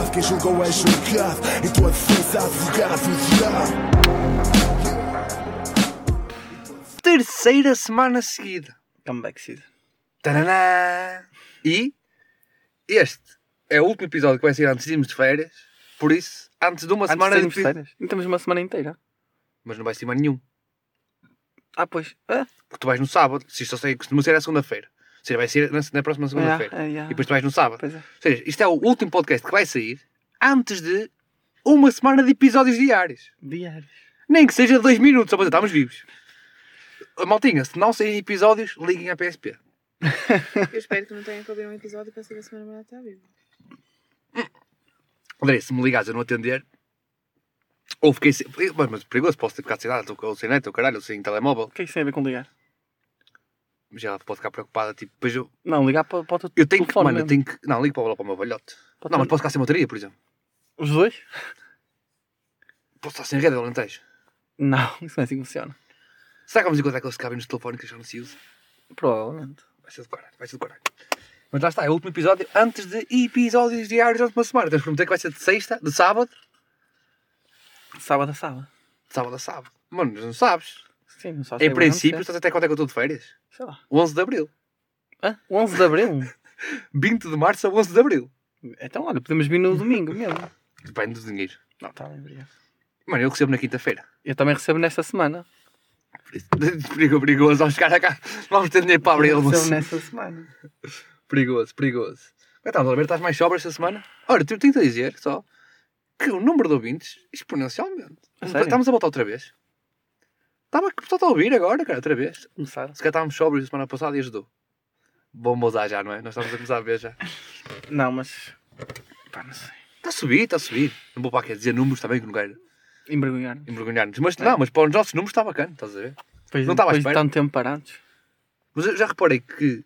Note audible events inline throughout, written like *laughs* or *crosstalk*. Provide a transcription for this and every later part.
lado. Quem julgou é julgado. Em tua defesa, advogado, diabo. Terceira semana seguida. Comeback season. Taraná! E este é o último episódio que vai ser antes de irmos de férias. Por isso, antes de uma Antes semana de de irmos de férias. Não temos uma semana inteira. Mas não vai ser mais nenhum. Ah, pois. Ah, Porque tu vais no sábado. Se isto eu sei que costuma ser a segunda-feira. Ou seja, vai ser na, na próxima segunda-feira. é, é, E depois tu vais no sábado. Pois é. Ou seja, isto é o último podcast que vai sair antes de uma semana de episódios diários. Diários. Nem que seja dois minutos, só para dizer, estamos vivos. Maltinha, se não saírem episódios, liguem à PSP. *laughs* Eu espero que não tenham que ouvir um episódio para saber se a minha namorada está viva. André, se me ligares a não atender, ou fiquei sem. Mas, mas perigoso, posso ter ficado sem nada, ou sem net, ou caralho, ou sem telemóvel. O que é que isso tem a ver com ligar? Mas ela pode ficar preocupada, tipo, depois eu. Não, ligar para, para o teu Eu tenho que, mano, eu tenho que. Não, ligo para, o- para o meu velhote. Não, mas posso ficar sem bateria, por exemplo. Os dois? Posso estar sem rede, Alentejo. Não, *laughs* isso não é assim que funciona. Será que vamos encontrar aqueles cabem nos telefones que já não se usa? Provavelmente. Vai ser do caralho, vai ser do caralho. Mas lá está, é o último episódio antes de episódios diários durante uma semana. Temos que prometer que vai ser de sexta, de sábado, Sábado a sábado. de sábado a sábado. Mano, mas não sabes. Sim, sabes. Em princípio, estás até quando é que eu estou de férias? Sei lá. 11 de Abril. Hã? 11 de Abril? *laughs* 20 de Março a 11 de Abril. então, olha, podemos vir no domingo mesmo. Depende do dinheiro. Não, está bem, obrigado. Mano, eu recebo na quinta-feira. Eu também recebo nesta semana. Perigo, *laughs* perigoso. Vamos ficar cá. Vamos ter dinheiro para abrir Eu recebo nesta semana. *laughs* Perigoso, perigoso. Como é que estás mais sobra esta semana? Olha, tu tenho a dizer só que o número de ouvintes exponencialmente. Estamos a voltar outra vez. Estava pessoal está a ouvir agora, cara, outra vez. Começaram. Se calhar estávamos sóbrios a semana passada e ajudou. Vamos usar já, não é? Nós estamos a começar a ver já. Não, mas. Pá, não sei. Está a subir, está a subir. Não vou para aqui dizer números também que não quero Envergonhar. envergonhar-nos. Mas não, mas para os nossos números está bacana, estás a ver? Depois, Não estava à espera. tanto tempo parados. Mas eu já reparei que.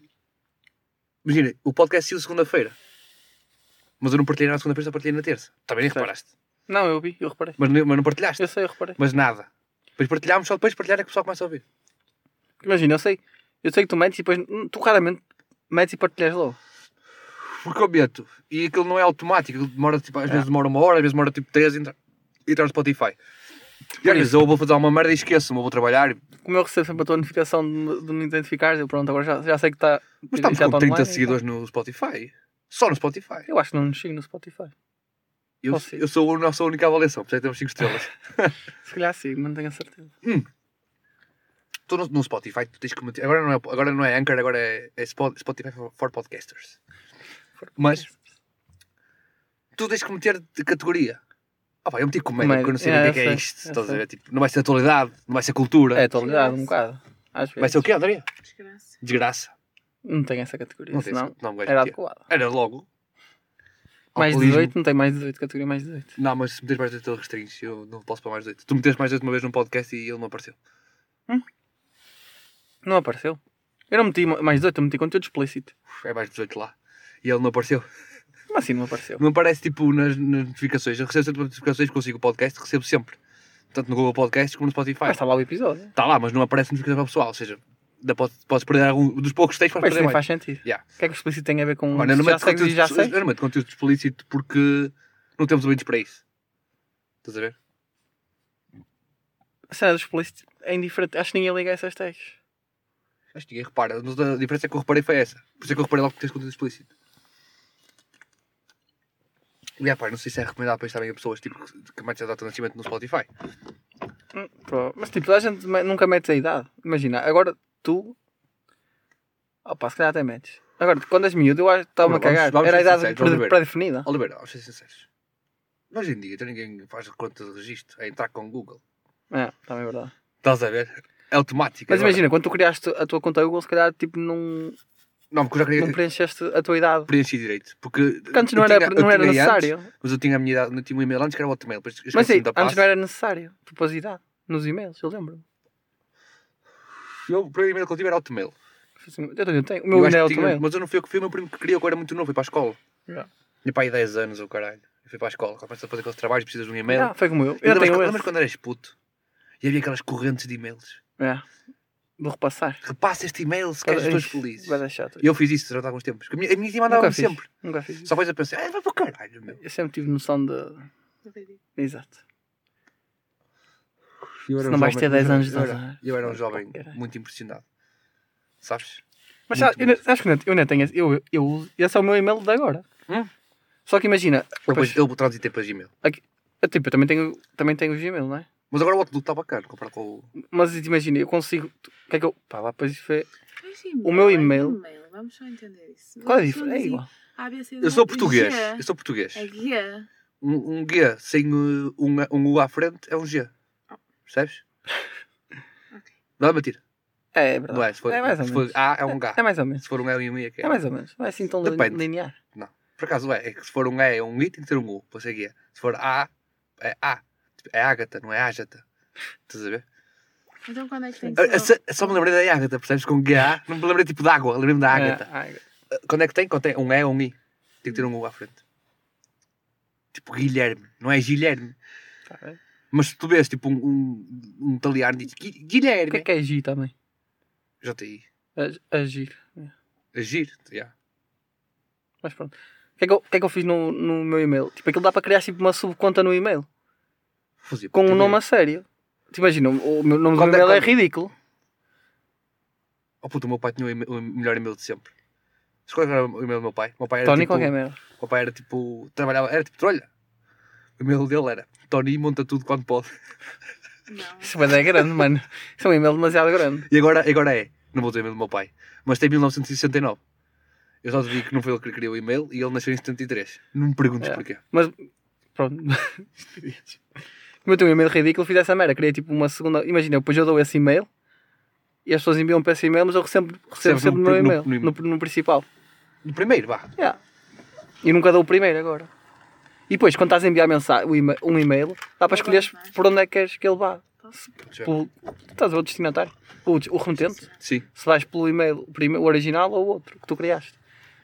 Imagina, o podcast saiu segunda-feira. Mas eu não partilhei na segunda-feira, só partilhei na terça. Também nem reparaste. Não, eu vi, eu reparei. Mas, não- mas não partilhaste. Eu sei, eu reparei. Mas nada. Depois partilhámos, só depois de partilhar é que o pessoal começa a ouvir. Imagina, eu sei. Eu sei que tu metes e depois. hum, Tu raramente metes e partilhas logo. Porque eu meto. E aquilo não é automático. aquilo Demora, tipo, às vezes demora uma hora, às vezes demora tipo três e entra, entra no Spotify. E às vezes eu vou fazer uma merda e esqueço-me, eu vou trabalhar. e- Como eu recebo sempre a tua notificação de, de me identificares, eu pronto, agora já, já sei que está. Mas estamos com está 30 online, seguidores no Spotify. Só no Spotify. então. Eu acho que não nos sigo no Spotify. Eu, eu sou a nossa única avaliação, por isso é que temos 5 estrelas. *laughs* Se calhar sigo, mas não tenho a certeza. Estou no, no Spotify, tu tens que meter. Agora não é, agora não é Anchor, agora é, é Spo- Spotify for, for Podcasters. Mas tu tens que meter de categoria. Ah, pá, eu meti comédia, porque eu não sei Comédia. o que é, que É, é eu isto. Estás a ver? Tipo, não vai ser atualidade, não vai ser cultura. É, ligado um bocado. Vai ser o quê, André? Desgraça. Desgraça. Não tem essa categoria, Não senão não, gajo era metia. adequado. Era logo. Mais de Alcoolismo. 18, não tem mais de 18, categoria mais de 18. Não, mas se meteres mais de 18 ele restringe. Eu não posso para mais de 18. Tu meteste mais de 18 uma vez num podcast e ele não apareceu. Não apareceu. Eu não meti mais de 18, eu meti conteúdo explícito. É mais de 18 lá. E ele não apareceu. Como assim não apareceu? Não aparece tipo nas, nas notificações. Eu recebo sempre notificações, consigo o podcast, recebo sempre. Tanto no Google Podcasts como no Spotify. Mas está lá o episódio. Está lá, mas não aparece notificação para o pessoal. Ou seja, ainda podes, perder algum dos poucos textos, podes Mas perder nem mais. faz sentido. Yeah. O que é que o explícito tem a ver com. Eu não já segues e conteúdo, já eu sei? não meto conteúdo explícito porque não temos ouvintes para isso. Estás a ver? A cena do explícito é indiferente. Acho que ninguém liga a essas tags. Acho que ninguém repara. Mas a diferença que eu reparei foi essa. Por isso é que eu reparei logo que tens conteúdo explícito. E pá, não sei se é recomendado para também a pessoas tipo, que- que metem a data de nascimento no Spotify. Hum, Mas tipo, a gente me- nunca metes a idade. Imagina, agora tu. Opa, se calhar até metes. Agora, quando és miúdo, eu acho que estava-me a cagar. vamos Era a idade pré-definida. Oliveira, vamos ser sinceros. Hoje em dia, ninguém faz conta de registro. É entrar com o Google. É, também é verdade. Estás a ver? É automático. Mas agora. imagina, quando tu criaste a tua conta Google, se calhar tipo não, Não, porque eu já queria não preencheste a tua idade. preencher direito. Porque, Porque antes não era, tinha- eu não era necessário. Antes, mas eu tinha a minha idade, eu tinha um e-mail antes que era o Hotmail. Mas sim, antes não era necessário. Tu pôs idade nos e-mails, eu lembro. Eu, o primeiro e-mail que eu tive era Hotmail. Eu também tenho. O Eu meu ainda é que tinha- automail. Mas eu não fui eu que fui, o meu primo que criou, que eu era muito novo, fui para a escola. Yeah. Tinha para aí 10 anos, o caralho. Eu fui para a escola, começa a fazer aqueles trabalhos, precisas de um e-mail. Ah, foi como eu. Eu lembras, tenho lembras esse. quando eras puto? E havia aquelas correntes de e-mails. É. de repassar. Repassa este e-mail se queres as pessoas felizes. Vai dar chato. E eu fiz isso durante alguns tempos. porque A minha, a minha tia mandava-me fiz. sempre. Nunca fiz. isso. Só depois a pensar, ah, vai para o caralho, meu. Eu sempre tive noção de. Exato. Eu era Se não vais ter 10 anos de eu era, eu era um jovem muito impressionado. Sabes? Mas Muito sabe, eu, não- acho que eu não- eu não tenho. esse- Eu, eu, esse é o meu e-mail de agora. Hum? Só que imagina. Depois, eu transitei para Gmail. eu, tipo, eu também tenho, também tenho o Gmail, não é? Mas agora o Outlook está bacana comparado com o. Mas imagina, eu consigo. O que é que eu. Pá, lá depois isso foi. O meu e-mail- Vamos só entender isso. Qual é a diferença? É igual. A, B, C, Eu sou português. G. Eu sou português. É guia. Um, um G sem uh, um, um U à frente é um G. Percebes? Não é mentira. É, é verdade. Não é? Se for, é mais ou se for menos. A é um H. É mais ou menos. Se for um E e um I é que é. É mais ou menos. Não é assim tão Depende. linear. Por acaso é. É que se for um E é um I tem que ter um U. Para ser guia. Se for A é A. É Ágata, não é Ágata. Estás a ver? Então quando é que tem Ah, que ah, ser? Só, só me lembrei da Ágata, percebes? Com GA. Não me lembrei tipo de água. Lembrei-me da Ágata. É, ah, Ah, Quando é que tem? Quando tem um E ou um I. Tem que ter um U à frente. Tipo Guilherme. Não é Guilherme. tá bem. Mas se tu vês tipo um, um, um italiano diz Gui- O que é Guilherme. que é G também? A- Agir. É. Agir. Yeah. Mas pronto. O que é que eu, que é que eu fiz no, no meu e-mail? Tipo, aquilo dá para criar tipo, uma subconta no e-mail. Fazia Com um nome a merda. sério. Te imagina, o, meu nome do é- e-mail é, quando- ridículo. Oh puto, o meu pai tinha o, melhor e-mail de sempre. Qual era o e-mail do meu pai? O meu pai era Tony tipo... qualquer merda. O meu pai era tipo... Trabalhava... Era tipo trolha. O e-mail dele era Tony monta tudo quando pode. Não. Isso vai dar grande, mano. Isso é um e-mail demasiado grande. E agora, agora é. Não vou ter e-mail do meu pai. Mas tem 1969. Eu só te digo que não foi ele que criou o e-mail e ele nasceu em 73. Não me perguntes É. porquê. Mas, pronto. *laughs* Como eu tenho um e-mail ridículo, fiz essa merda. Criei tipo uma segunda. Imagina, depois eu dou esse e-mail e as pessoas enviam para esse e-mail, mas eu recebo, recebo sempre no no, meu e-mail, no- no, no principal. No primeiro, vá. Yeah. E nunca dou o primeiro agora. E depois, quando estás a enviar mensagem, um e-mail, dá para escolher por onde é que queres que ele vá. Pelo, estás a ver o destinatário? O, o remetente? Sim. Se vais pelo e-mail, o, original ou o outro que tu criaste.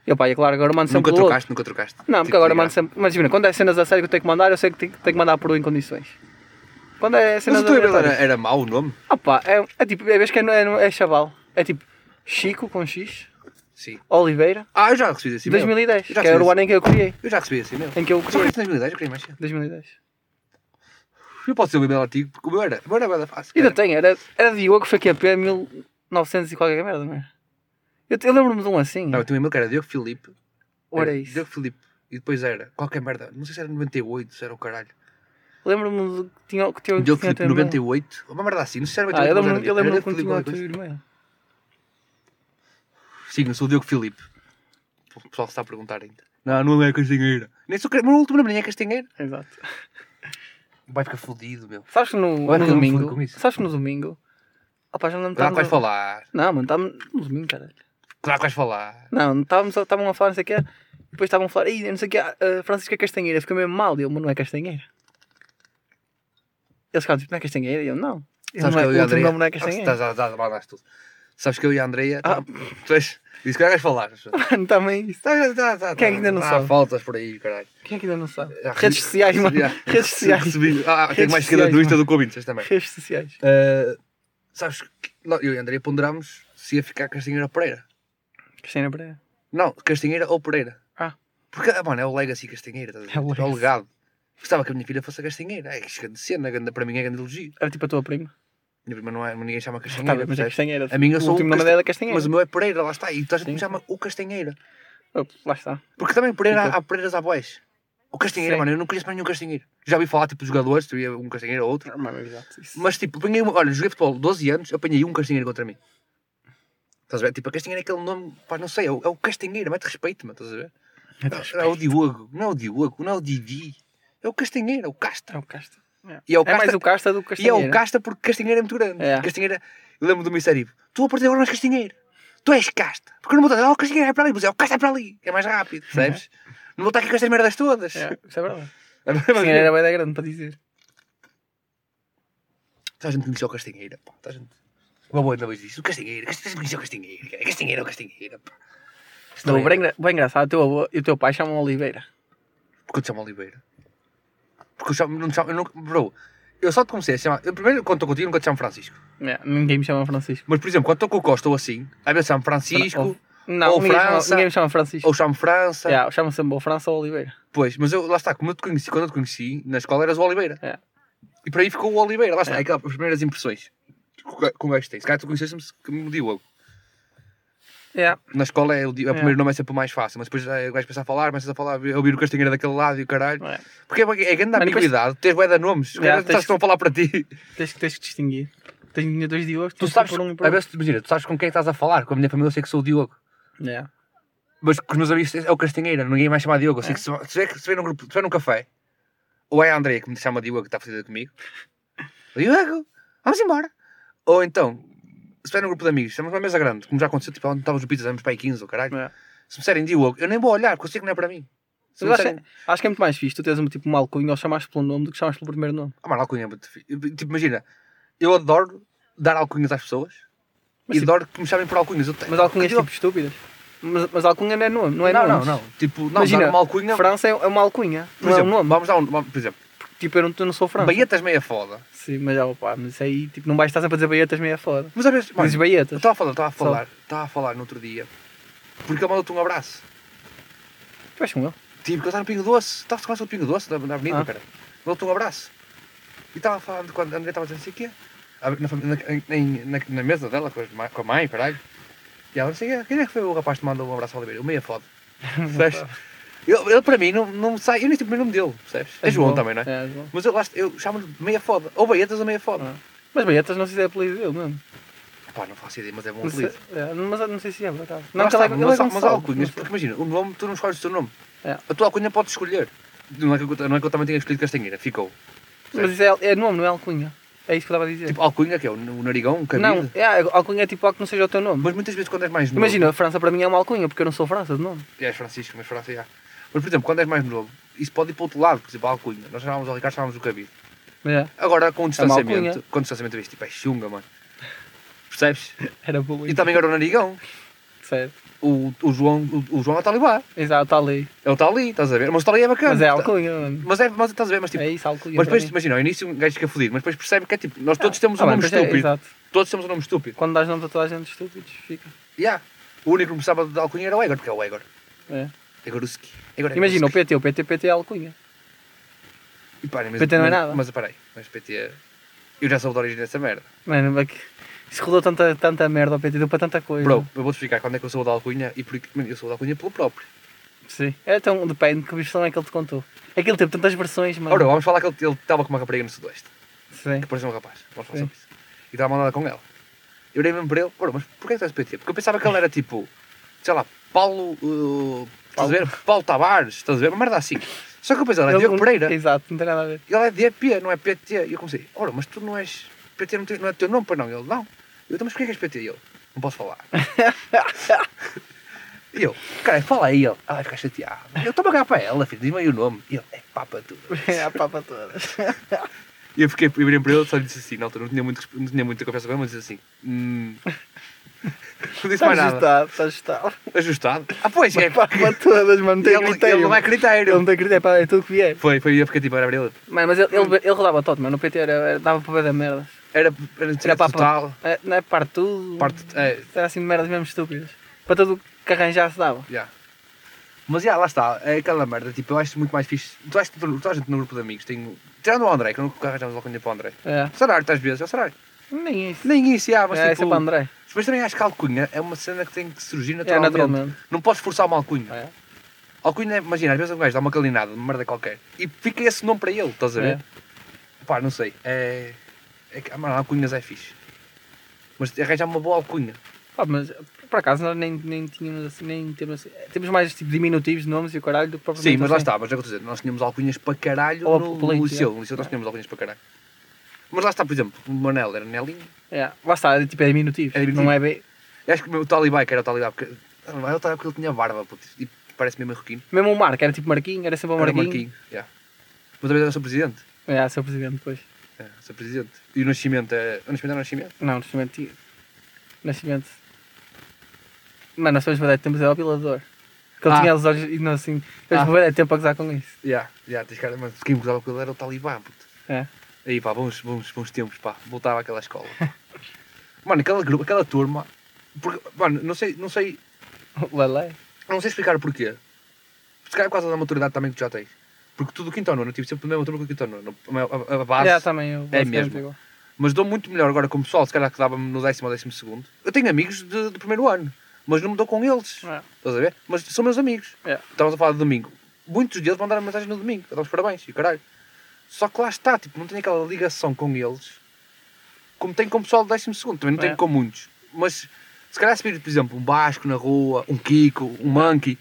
E opá, é claro, agora mando sempre Nunca trocaste, nunca trocaste. Não, porque Tipo, agora mando sempre. Mas imagina, quando é cenas a sério que eu tenho que mandar, eu sei que tenho, tenho que mandar por em condições. Quando é Mas cenas o teu e-mail era, era mau o nome? Opá, é, é tipo, é vez que é, é, é chaval. É tipo Chico com X, Sim. Oliveira, Ah, eu já recebi esse e-mail. 2010, Eu já que era o ano em que eu criei. Eu já recebi esse e-mail. Em que eu Só que criei. em 2010 eu queria mais cedo. 2010. Eu posso ser o e-mail antigo, porque o meu era. O meu era da fácil. Ainda tem, era, era Diogo FQP 1900 e qualquer merda, não é? Eu, eu lembro-me de um assim. Não, eu tinha um e-mail que era Diogo Filipe. Ou era isso? Diogo Filipe. E depois era qualquer merda. Não sei se era 98, se era o caralho. Lembro-me de que tinha, que tinha, Diogo tinha Filipe teu e-mail. 98. Uma merda assim. Não sei se era Ah, eu 98. lembro-me mas eu era- lembro era quando Diogo tinha o teu e-mail. Sim, eu sou o Diogo Filipe. O pessoal se está a perguntar ainda. Não, não é Castanheira. Nem sou o meu último nome nem é Castanheira. Exato. Vai ficar fodido, meu. Sabes que no, no que não domingo. com isso. Sabes que no domingo. Opá, já não Claro que vais estávamos a- falar. Não, mano, estávamos no domingo, caralho. Claro que vais falar. Não, estávamos a- estavam a falar, não sei o quê. Depois estavam a falar, ei, não sei o quê, a Francisca Castanheira, fica mesmo mal. E eu, mas não é Castanheira. Eles ficaram tipo, não é Castanheira? E eu, não. Eu Sabes não é, que eu e o a Andrea. nome não é Ah, Castanheira. Estás a dar tudo. Sabes que eu e a Andreia. Ah. Tu és. Disse que vais falar. Mano, *laughs* também isso. Tá, tá, tá, Quem é que ainda não ah, sabe? faltas por aí, caralho. Quem é que ainda não sabe? Ah, Redes re- sociais, mano. *laughs* Redes sociais. Recebi- Ah, tenho Redes mais seguidores sociais, no Insta do que ouvintes também. Redes sociais. Uh, sabes que eu e a Andreia ponderámos se ia ficar Castanheira ou Pereira. Castanheira Pereira. Não, Castanheira ou Pereira. Ah. Porque, ah, mano, é o Legacy Castanheira. estás a ver? É o É o legacy. legado. Gostava que a minha filha fosse a Castanheira. É grande cena, grande, para mim é grande elogio. Era tipo a tua prima. Minha prima não é, ninguém chama Tá, Castanheira. mas é? Castanheira. A minha o sou último nome dela é Castanheira. Mas o meu é Pereira, lá está. E toda a gente me chama o Castanheira. Oh, lá está. Porque também Pereira, Fica. há Pereiras à boés. O Castanheira, Sim. mano, eu não conheço mais nenhum Castanheira. Já ouvi falar, tipo, de jogadores, tu ia um Castanheira ou outro. Mano, exato. Isso. Mas, tipo, apanhei uma... Olha, joguei futebol 12 anos, eu apanhei um Castanheira contra mim. Estás a ver? Tipo, a Castanheira é aquele nome, pá, não sei, é o, é o Castanheira, mete respeito, mano, estás a ver? Não é o Diogo, não é o Diogo, não é o Didi. É o Castanheira, é o Casta. É o Casta. E é o É mais Casta, o Casta do que o e é Castanheira. o Casta porque Castanheira é muito grande. É. Castanheira, eu lembro do Mistério. Tu a partir de agora não és Castanheira. Tu és Casta. Porque não vou estar, oh, o Castanheira é para ali, mas é o Casta é para ali. que É mais rápido, percebes? Não vou estar aqui com estas merdas todas. É, isso é verdade. *laughs* Mas- Castanheira era bem da grande para dizer. Toda a gente conheceu o Castanheira, pá. Toda a gente. Uma boa ainda vez disso. O Castanheira, Castanheira, conheceu o Castanheira. Castanheira é o Castanheira, pá. Não, não é- bem, engra- bem engraçado, o teu avô e o teu pai chamam Oliveira. Porque eu te chamo Oliveira. Porque eu chamo, não chamo, eu não, bro, Eu só te comecei a chamar. Eu primeiro, quando estou contigo, nunca te chamo Francisco. Yeah, ninguém me chama Francisco. Mas, por exemplo, quando estou com o Costa ou assim, às vezes chamo Francisco, Ou- Não, ou ninguém, chama, França, ninguém me chama Francisco. ou chamo França. Yeah, chama sempre ou França ou Oliveira. Pois, mas eu, lá está, como eu te conheci, quando eu te conheci, na escola eras o Oliveira. É. E para aí ficou o Oliveira, lá está, É. aquelas primeiras impressões. Com com o gajo que tem. Se calhar tu conheceste-me como Diogo. Yeah. Na escola é o, o É. primeiro nome é sempre o mais fácil, mas depois é, o gajo começa a falar, começas a falar, a ouvir o Castanheira daquele lado e o caralho. É. Porque é, é grande Mas depois- tens bué de nomes, Yeah, tens estão a falar para ti. Tens, que- tens que distinguir. Tenho dois Diogos, Tu tens sabes, um outro. vezes, imagina, tu sabes com quem é que estás a falar, com a minha família eu sei que sou o Diogo. Yeah. Mas com os meus amigos é o Castanheira, ninguém mais chama Diogo. Eu sei que se, se, vê, se num grupo, se vê num café, ou é a Andrea que me chama Diogo que está a fazer comigo, *laughs* Diogo, vamos embora. Ou então, se vê num grupo de amigos, estamos numa mesa grande, como já aconteceu, tipo, onde estávamos no pizza, vamos para aí 15 ou caralho. Yeah. Se me disserem Diogo, eu nem vou olhar, que não é para mim. Se Mas acho, disserem, acho que é muito mais fixe tu teres um, tipo uma alcunha ou chamaste pelo nome do que chamaste pelo primeiro nome. ah, mano, alcunha é muito fixe. Tipo, imagina, eu adoro dar alcunhas às pessoas Mas, e tipo, adoro que me chamem por alcunhas. Eu tenho- mas alcunhas tipo estúpidas. Mas, mas alcunha não é nome, não é não, não, não. Tipo, não, Imagina, uma alcunha. França é é uma alcunha, Por não é um exemplo, nome. vamos dar um. vamos- Por exemplo, Tipo, eu não, eu não sou França. Baietas meia foda. Sim, mas já, opa, mas isso aí, tipo, não vais estar sempre a dizer baietas meio é foda. Mas às vezes, mano, Dizes eu baietas. estava a falar, estava a falar, estava a falar no outro dia, porque ele mandou-te um abraço. Tu vais com ele? Tipo, que ele está no Pingo Doce, estava a falar sobre o Pingo Doce, na, na avenida, Ah. cara. Mandou-te um abraço. E estava a falar de quando a André estava a dizer assim, o quê? Na, na, na, na, na mesa dela, com, as ma- com a mãe, caralho. E ela disse, "Quem é- quem é que foi o rapaz que te mandou um abraço ao Oliveira? O meia foda. *laughs* Percebes? Ele, ele, para mim, não, não sai, eu nem sei o primeiro nome dele, percebes? É João também, não é? É, João. Mas eu, eu chamo-lhe meia foda. Ou Baietas ou meia foda. Ah. Mas baietas não sei se é apelido dele mesmo. Pá, não faço ideia, mas é bom Não sei, apelido. é, mas não sei se é, por acaso. Não, que está, ele é- ele é mas, mas alcunhas, não porque imagina, o nome, tu não escolhes o teu nome. É. A tua alcunha podes escolher. Não é, que eu, não é que eu também tenha escolhido Castanheira, ficou. Mas isso é, é nome, não é alcunha. É isso que eu estava a dizer. Tipo, alcunha, que é o, o narigão, o cabide. não, é, alcunha é tipo algo que não seja o teu nome. Mas muitas vezes quando és mais novo... Imagina, a França para mim é uma alcunha, porque eu não sou França de nome. És Francisco, mas França já. Mas, por exemplo, quando és mais novo, isso pode ir para o outro lado, por exemplo, a alcunha. Nós chamávamos ao Ricardo, chamávamos o cabide. É, Agora, com o distanciamento, alcunha. com o distanciamento, vês, tipo, é chunga, mano. Percebes? *laughs* era boa. E também agora o narigão. Certo. O, o João, o, o João é o Talibã. Exato, está ali. Ele está ali, estás a ver? Mas o Talibã é bacana. Mas é alcunha, mano. Mas é, mas estás a ver, mas tipo, É isso, alcunha. Mas depois, imagina, ao início um gajo fica fodido, mas depois percebe que é tipo, nós todos temos Ah, um bem, nome pois é, estúpido. exato. Todos temos um nome estúpido. Quando dás nome a toda a gente estúpidos, fica. Yeah. O único que me precisava de alcunha era o Egor, porque é o Egor. É. Egoruski. Egor Imagina, o. PT, o PT, PT é alcunha. E parem, mas, PT não é mas- nada. Mas peraí, mas PT é... Eu já soube da origem dessa merda. Mano, é que isso rodou tanta, tanta merda ao PT, deu para tanta coisa. Bro, eu vou-te explicar quando é que eu sou da alcunha e porque mano, eu sou da alcunha pelo próprio. Sim. É então, depende, que versão é que ele te contou. É que ele teve tantas versões, mano. Ora, vamos falar que ele ele estava com uma rapariga no Sudoeste, Sim. que parecia um rapaz. Vamos falar Sim. sobre isso. E estava mandada com ela. Eu olhei mesmo para ele, ora, mas porquê que tu és PT? Porque eu pensava que ele era tipo, sei lá, Paulo. Uh, estás a ver? Paulo Tavares, estás a ver? Uma merda assim. Só que pensei, ele é Diogo Pereira. Exato, não tem nada a ver. Ele é DP, não é PT. E eu comecei, ora, mas tu não és. PT não, não é teu nome, para não? Ele, não. Eu, então, mas porquê que és PT? E ele, não posso falar. *laughs* e eu, cara, fala aí ele. Ah, vai ficar chateado. Eu estou a pagar para ela, filho, diz-me aí o nome. E ele, é papa tudo. *laughs* É a papa todas. E eu fiquei, eu virei para ele só lhe disse assim, na altura, não tinha, muito, não tinha muita conversa com ele, mas disse assim, hum. *laughs* Não disse mais nada. ajustado, está ajustado. Ajustado. Ah, pois, é. Papa todas, mano, não tem Ele, critério. ele não é critério. Ele não tem critério, pá, é tudo que vier. Foi, foi, eu fiquei tipo, era para ele. Mano, mas ele, ele, ele rodava todo, mano. No PT era, era- dava para ver da merda. Era, era, Era para total. É, não é parte tudo. Parte, é, Era assim de merdas mesmo estúpidas. Para tudo o que arranjasse dava. Já. Mas já, lá está, é aquela merda, tipo, eu acho muito mais fixe. Tu achas que toda a gente no grupo de amigos tem. Tirando o André, que eu nunca arranjamos alcunha para o André. É. Sarar, às vezes, é o Sarar. Nem isso. Nem isso, já, mas é, tipo. sempre André. Mas também acho que a alcunha é uma cena que tem que surgir É, naturalmente. naturalmente. Não podes forçar uma alcunha. É. Alcunha, é- imagina, às vezes um gajo dá uma calinada, uma merda qualquer, e fica esse nome para ele, estás a ver? É. Pá, não sei, é. é mano, alcunhas é fixe. Mas arranjar uma boa alcunha. Pá, mas por acaso nós nem, nem tínhamos assim, nem temos assim. Temos mais tipo diminutivos de nomes e o caralho do que propriamente Sim, mas lá assim. está, mas é o que eu estou a dizer, nós tínhamos alcunhas para caralho Ou no, no liceu. é. No liceu nós tínhamos alcunhas para caralho. Mas lá está, por exemplo, o Manel era Nelinho. É. Lá está, é, tipo, é diminutivo. É diminutivo. Não é B. Eu acho que o meu Talibá, que era o Talibá, porque. Não, era o Talibá porque ele tinha barba, puto, e parece mesmo marroquino. Mesmo o Marco, era tipo Marquinho, era sempre o Era Marquinho. Marquinho, yeah. Mas também era o seu presidente. É, seu presidente depois. É, o seu presidente. E o Nascimento é. O Nascimento era o Nascimento? Não, Nascimento. tinha- Nascimento. Mano, nós temos verdade, temos é o Apilador. Que ele Ah. tinha os olhos e não assim. Temos Ah. tempo a gozar com isso. Yeah, yeah, tens cara, mas quem me gostava com ele era o Talibã, puto. É. Aí pá, bons, bons, bons tempos, pá. Voltava àquela escola. *laughs* mano, aquela, grupo, aquela turma. Porque, mano, não sei, não sei, Lelé. não sei explicar o porquê. Se calhar é causa da maturidade também que tu já tens. Porque tudo quinto ao nono, eu tive sempre a mesma turma que o quinto ao nono. A, a- a base. É, também eu. é mesmo. Mas dou muito melhor agora com o pessoal, se calhar que dava-me no décimo ou décimo segundo. Eu tenho amigos de- do primeiro ano, mas não me dou com eles. É. Estás a ver? Mas são meus amigos. É. Estávamos a falar de domingo. Muitos deles mandaram mensagem no domingo, a dar os parabéns e o caralho. Só que lá está, tipo, não tenho aquela ligação com eles como tenho com o pessoal do décimo segundo. Também não tenho É. com muitos. Mas se calhar se vir, por exemplo, um Basco na rua, um Kiko, um Monkey,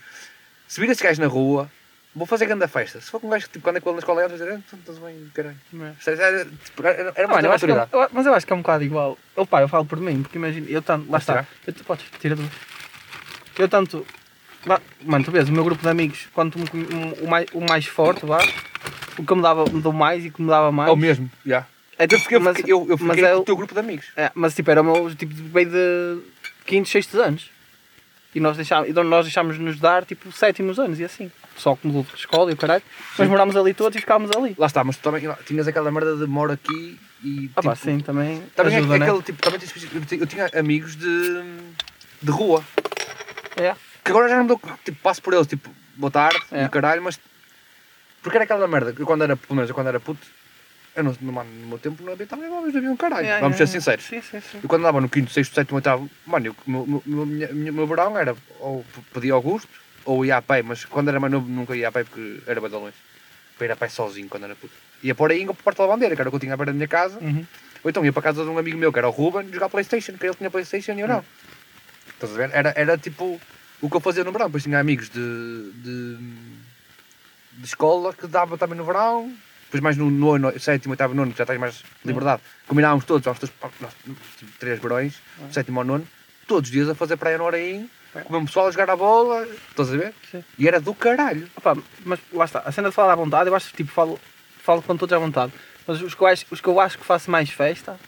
se vir esse gajo na rua, vou fazer grande festa. Se for com um gajo que tipo, quando é com ele na escola, eu vou dizer, "Ah, então estás bem, caralho. É. Era, era, tipo, era, é, maturidade. eu- mas eu acho que é um bocado igual. Eu, pá, eu falo por mim, porque imagina, eu tanto. Lá está. Eu, podes, tira tu. Eu tanto. lá- mano, tu vês, o meu grupo de amigos, quanto um- o, mais, o mais forte, vá, o que me dava me deu mais e que me dava mais. É o mesmo, já. É, Eu tipo, fiquei, eu mas, eu, eu mas fiquei é com o- o teu grupo de amigos. é, mas tipo, era o meu tipo de meio de quintos, sextos anos. E nós deixámos, então nós deixámos nos dar tipo sétimos anos e assim. Só que mudou de escola e o caralho. Mas Sim. morámos ali todos e ficámos ali. Lá está, mas tu também tinhas aquela merda de moro aqui e. Ah pá, tipo, sim, também. Também ajuda, é, né? aquele tipo, também tens- eu tinha- amigos de, de rua. É. Que agora já não me dou. Tipo, passo por eles, tipo, boa tarde É. e o caralho, mas. Porque era aquela merda, que eu quando era, pelo menos eu quando era puto, eu não, no, mano, no meu tempo não havia telemóveis, não havia um caralho. Vamos ser sinceros. Sim, sim, sim. Eu quando andava no quinto, sexto, sétimo, oitavo, mano, eu, o meu, meu, minha- meu verão era ou pedia Augusto ou ia a pé, mas quando era mais novo nunca ia a pé porque era longe. Para ir a pé sozinho quando era puto. Ia por aí para o Porto da Bandeira, que era o que eu tinha à beira da minha casa. Uhum. Ou então ia para casa de um amigo meu que era o Ruben jogar Playstation, que ele tinha Playstation e eu não. Estás a ver? Era, era tipo o que eu fazia no verão. Depois tinha amigos de, de, de escola que dava também no verão. Depois mais no nono, sétimo, oitavo, nono, que já tens mais liberdade. Combinávamos todos, aos todos, nós, tipo, três verões, sétimo ao nono, todos os dias a fazer praia no Araim, É. com o pessoal a jogar a bola, estás a ver? Sim. E era do caralho. Opa, mas lá está, a cena de falar à vontade, eu acho que tipo, falo, falo com todos à vontade. Mas os que, eu acho, os que eu acho que faço mais festa,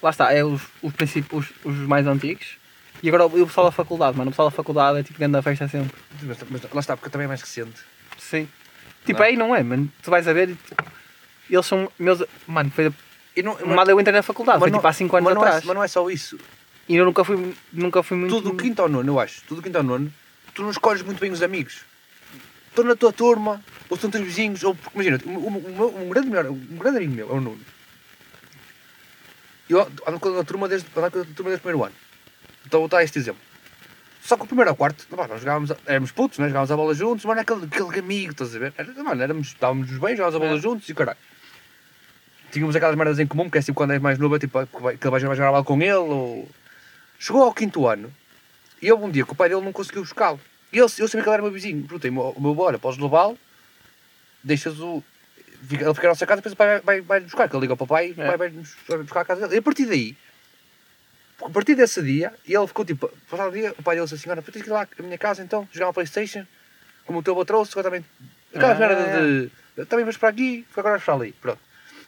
lá está, é os, os, princípios, os, os mais antigos. E agora o, pessoal da faculdade, mano. O pessoal da faculdade é tipo grande festa sempre. Mas, mas lá está, porque também é mais recente. Sim. Tipo, Não. aí não é, mano. Tu vais a ver tipo, eles são meus. Mano, foi. E não, Mal eu entrei na faculdade, foi não- tipo há 5 anos mas é- atrás. mas não é só isso. E eu nunca fui, nunca fui muito. Tudo do quinto ao nono, eu acho. Tudo do quinto ao nono, tu não escolhes muito bem os amigos. Estão na tua turma, ou são teus vizinhos, ou porque imagina, um, um, um- um grande, melhor, um grande amigo meu é o Nuno. Eu ando com a turma desde, ando com a turma desde o primeiro ano. Então vou dar este exemplo. Só que o primeiro ao quarto, nós jogávamos, éramos putos, né? jogávamos a bola juntos, mano, aquele, aquele amigo, estás a ver? Era, mano, éramos, estávamos bem, jogávamos a bola É. juntos e caralho. Tínhamos aquelas merdas em comum, porque é assim quando és mais novo, é tipo, que vai- que ele vai jogar a bola com ele, ou... Chegou ao quinto ano, e houve um dia que o pai dele não conseguiu buscá-lo. E ele, eu sabia que ele era meu vizinho. Perguntei-me, o meu olha, podes levá-lo? Deixas o... Ele fica na nossa casa, depois o pai vai, vai, vai buscar, que ele liga para o pai e o É. pai vai vai buscar a casa dele. E a partir daí, a partir desse dia, ele ficou tipo, passado o dia, o pai dele disse assim, olha, tens que ir lá à minha casa então, jogar uma Playstation, como o teu avô trouxe, agora também... Aquela Ah, merda é. de... Também vais para aqui, agora vais para ali, pronto.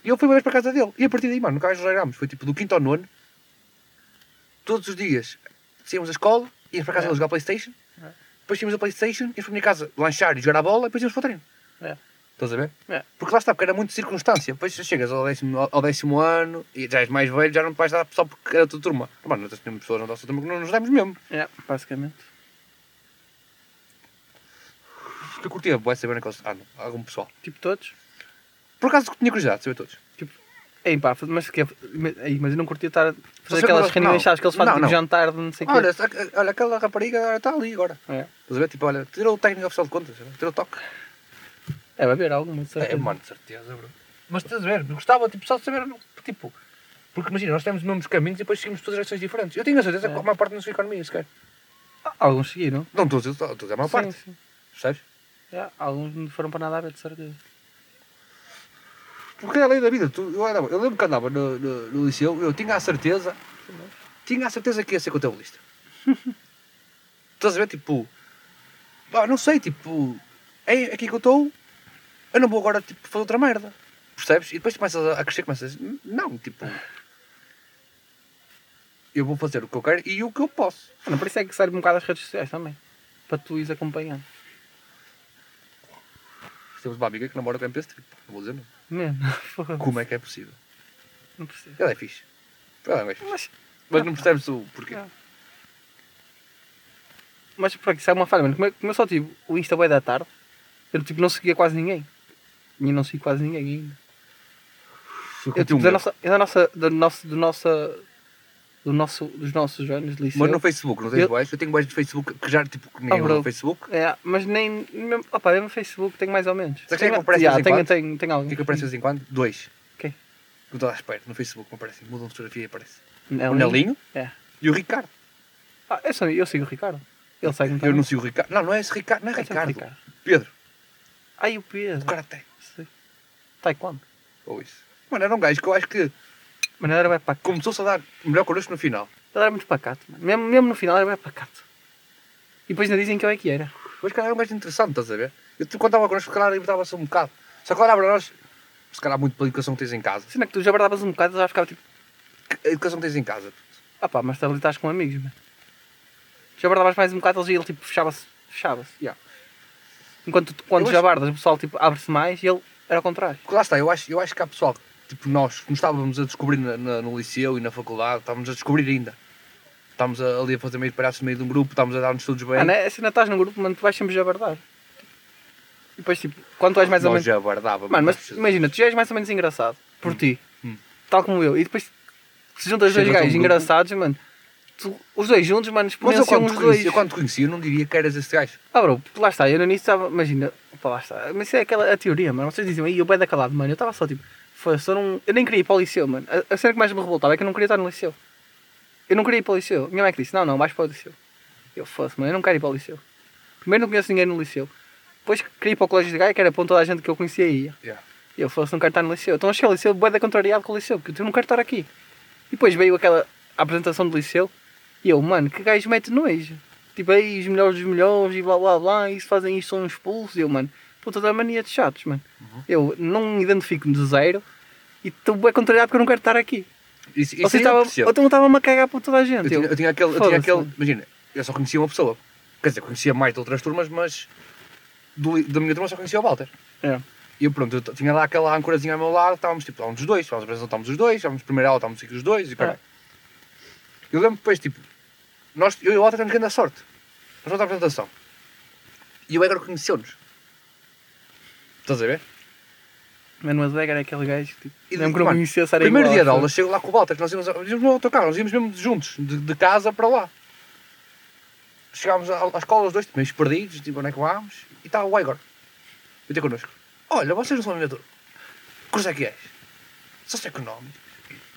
E eu fui uma vez para a casa dele. E a partir daí, mano, nunca mais nos largámos. Foi tipo do quinto ao nono. Todos os dias saímos da escola, íamos para a casa É. dele jogar Playstation. É. Depois tínhamos a Playstation, íamos para a minha casa lanchar e jogar a bola e depois íamos para o treino. É. Estás a ver? É. Porque lá está, porque era muito circunstância. Depois chegas ao décimo, ao décimo ano e já és mais velho, já não te vais dar só porque era a tua turma. Mano, nós temos pessoas na nossa turma que não nos damos mesmo. É, basicamente. Porque eu curtia, vai saber naqueles. Ah, não, algum pessoal. Tipo todos. Por acaso tinha curiosidade de saber todos. Ei, pá, mas, que, ei, mas eu não curtia estar a fazer aquelas reuniões chaves que eles fazem Não, tipo jantar de não sei o quê. Olha, olha, aquela rapariga agora está ali agora. É. Estás a ver? Tipo, olha, tirou o técnico oficial de contas, tirou o toque. É, vai haver alguma, de É, certeza. mano, de certeza, bro. Mas estás a ver, gostava tipo, só de saber, tipo, porque imagina, nós temos os mesmos caminhos e depois seguimos todas direções diferentes. Eu tenho a certeza que É. a maior parte não sua economia, sequer. Ah, Alguns seguiram. Não a dizer, estou a maior parte, Sim, sim. percebes? Já, alguns não foram para nada a ver, de certeza. Porque é a lei da vida. Tu, eu, andava- eu lembro que andava no, no, no liceu, eu tinha a certeza, tinha a certeza que ia ser contabilista. *laughs* Estás a ver, tipo, não sei, tipo, é aqui que eu estou, eu não vou agora tipo, fazer outra merda. Percebes? E depois tu começas a a crescer, começas, não, tipo, eu vou fazer o que eu quero e o que eu posso. Mano, por isso é que serve um bocado as redes sociais também. Para tu ires acompanhando. Temos uma amiga que namora com a MP Strip, não vou dizer não. Mesmo. *laughs* Como é que é possível? Não percebo. Ele é fixe. Ele é gajo fixe. Mas, Mas não percebes o porquê. Não. mas por isso é uma falha, mano. Como, eu- como eu só tive o Insta da tarde, eu tipo, não seguia quase ninguém. E não sigo quase ninguém ainda. Eu, tipo, da nossa, da nossa, da nossa, do nossa, do nosso, dos nossos anos de liceu. Mas no Facebook, não tens Eu- boés? Eu tenho boés de Facebook que já, tipo, que ninguém Ah, usa bro. o Facebook. É, mas nem. Mesmo, opa, mesmo no Facebook tenho mais ou menos. Sabe quem é que aparece de Já, vez em tenho, quando? tenho, tenho O algum. que é que aparece de vez em quando? Dois. Quem? Eu estou à espera, no Facebook me aparecem. Mudam de fotografia e aparece. O Nelinho? É. e o Ricardo. Ah, eu, sou, eu sigo o Ricardo. Ele segue Eu não sigo o Ricardo. Não, não é esse Ricardo. Não é Ricardo. Pedro. Ai, o Pedro. O Karaté. Sim. Taekwondo. Ou isso. Mano, era um gajo que eu acho que ele era bem pacato. começou-se a dar melhor connosco no final. Ele era muito pacato, mano. Mesmo, mesmo no final era bem pacato. E depois ainda dizem que eu é que era. Mas cara, era um gajo interessante, estás a ver? Eu quando estava connosco, se calhar libertava-se um bocado. Só que olhava para nós, se calhar muito pela educação que tens em casa. Sendo que tu já bardavas um bocado, já ficava tipo, Que- A educação que tens em casa. ah pá, mas tu ali estás com amigos, mano. Já bardavas mais um bocado, ele tipo fechava-se. Fechava-se. Yeah. Enquanto tu, quando já acho- bardas, o pessoal tipo abre-se mais e ele era ao contrário. Porque lá está, eu acho, eu acho que há pessoal, tipo nós, que nos estávamos a descobrir na- na- no liceu e na faculdade, estávamos a descobrir ainda. Estamos a- ali a fazer meio de palhaços no meio de um grupo, estamos a dar-nos todos bem. Ah, né? Se ainda estás num grupo, mano, tu vais sempre jabardar. E depois, tipo, quando tu és mais ou menos. já bardávamos. Mano, mas imagina, tu já és mais ou menos engraçado. Por ti. Hum. Tal como eu. E depois se juntas dois gajos engraçados, mano. Tu- os dois juntos, mano, eu exponenciam os dois. eu quando te conheci, eu não diria que eras esse gajo. Ah, bro, lá está, eu no início estava, imagina, opa, lá está, mas isso é aquela a teoria, mano. Vocês diziam, aí eu bem da calado, mano. Eu estava só tipo, foda-se, eu, não, eu nem queria ir para o liceu, mano. A, a cena que mais me revoltava é que eu não queria estar no liceu. Eu não queria ir para o liceu. Minha mãe que disse, não, não, vais para o liceu. Eu, foda-se, mano, eu não quero ir para o liceu. Primeiro não conheço ninguém no liceu. Depois queria ir para o colégio de Gaia, que era para toda a gente que eu conhecia ia. Yeah. E eu fosse, não quero estar no liceu. Então eu cheguei ao liceu, bué da contrariado com o liceu, porque eu não quero estar aqui. E depois veio aquela apresentação do liceu, e eu, mano, que gajo mete nojo. Tipo, aí os melhores dos melhores e blá blá blá, e se fazem isto são expulsos. E eu, mano, puta da mania de chatos, mano. Eu não me identifico de zero e estou bem contrariado porque eu não quero estar aqui. Isso, isso eu estavam, percebo. então estava-me a cagar por toda a gente. Eu tinha, eu tinha aquele, eu tinha aquele imagina, eu só conhecia uma pessoa. Quer dizer, conhecia mais de outras turmas, mas do, da minha turma só conhecia o Walter. É. E eu pronto, eu tinha lá aquela ancorazinha ao meu lado, estávamos tipo, estávamos os dois, estávamos a apresentar, estávamos os dois, estávamos primeira aula, estávamos aqui os dois e caralho. Eu lembro depois, tipo, nós, eu e o Walter temos grande sorte. Nós vamos à apresentação. E o Egor conheceu-nos. Estás a ver? Mas o Edgar é aquele gajo que, tipo, que não mano, conhecia, era Primeiro igual, dia de aula, chego lá com o Walter, nós íamos, íamos no autocarro, nós íamos mesmo juntos, de, de casa para lá. Chegámos à, à escola os dois, tipo, meio perdidos, tipo, onde é que vamos? E está o Igor, e ter connosco. Olha, vocês não são a minha turma. Que curso é que és?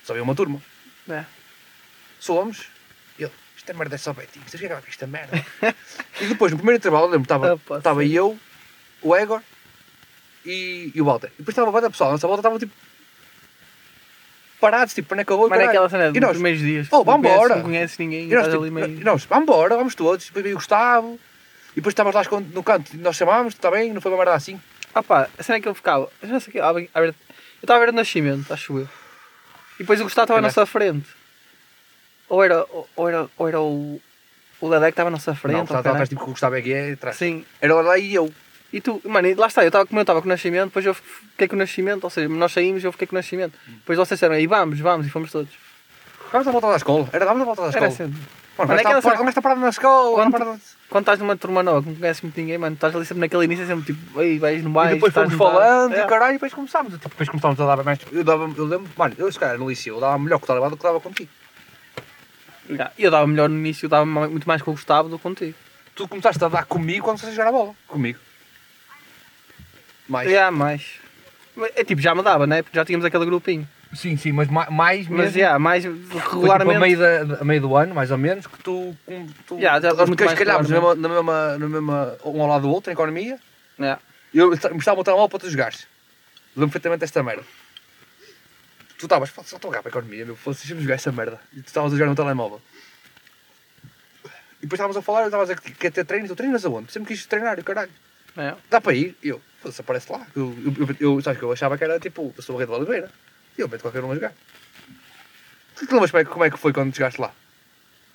Só havia uma turma. É. Somos. E é merda, é só betinho, vocês acabar com esta merda? *laughs* e depois, no primeiro intervalo, lembro, estava, estava eu, o Egor e, e o Walter. E depois estava a banda pessoal, a nossa volta estava tipo. parados, tipo, para acabou. Mano, é aquela cena dos nós, primeiros dias. Oh, não vambora. conheces- Não conheces ninguém, e nós, tipo, ali meio... e nós, vamos embora, vamos todos. Depois veio o Gustavo. E depois estávamos lá no canto, e nós chamámos, está bem, não foi uma merda assim. Ah pá, a cena é que eu ficava. Eu já sei que. ver- Eu estava a ver o nascimento, acho eu. E depois o Gustavo estava à Olha. nossa frente. Ou era, ou, era, ou era o. O Dedé que estava à nossa frente. não, estava atrás, tipo, com o Gustavo é que é atrás. Sim. Era lá e eu. E tu, mano, e lá está, eu estava como eu estava com o nascimento, depois eu fiquei com o nascimento, ou seja, nós saímos e eu fiquei com o nascimento. Depois vocês disseram, e vamos, vamos, e fomos todos. Vamos à volta da escola. Era, vamos à volta da Era escola. assim. Mano, Mano, mas aquela está está parado na escola. Quando- parado- Quando estás numa turma nova, que não conheces muito ninguém, mano, estás ali sempre naquele início, é sempre tipo, ei, vais, não vais. E depois fomos falando É. e caralho, e depois começámos. Tipo, depois começámos a dar mais. Eu, dava, eu lembro, mano, eu se calhar no liceu, eu dava melhor com o Talibado do que dava contigo. Já, E eu dava melhor no início, eu dava muito mais com o Gustavo do que contigo. Tu começaste a dar comigo quando você jogar a bola. Comigo. Mais. Já, mais. É tipo, já me dava, né? Porque já tínhamos aquele grupinho. Sim, sim, mas ma- mais mesmo. Mas já, mais Foi, tipo, regularmente. a, meio da, a meio do ano, mais ou menos, que tu. com- tu Já, já, nós muito depois mais calhámos na mesma, na, mesma, na mesma. um ao lado do outro, em economia. Já. E eu mostrava o telemóvel para tu jogares. Lembro perfeitamente desta merda. Tu estavas, "Pá, só estou a para a economia, meu, fosse deixa-me jogar essa merda. E tu estavas a jogar no telemóvel. E depois estávamos a falar, eu estava a dizer que quer ter treinos, tu treinas aonde? Sempre quis treinar, o caralho. É. Dá para ir? E eu, foda-se, aparece lá. Eu, eu, eu, eu, sabes que eu achava que era tipo, eu sou o rei de Oliveira. E eu meto qualquer um a jogar. Tu te lembras como é, que- como é que foi quando chegaste lá?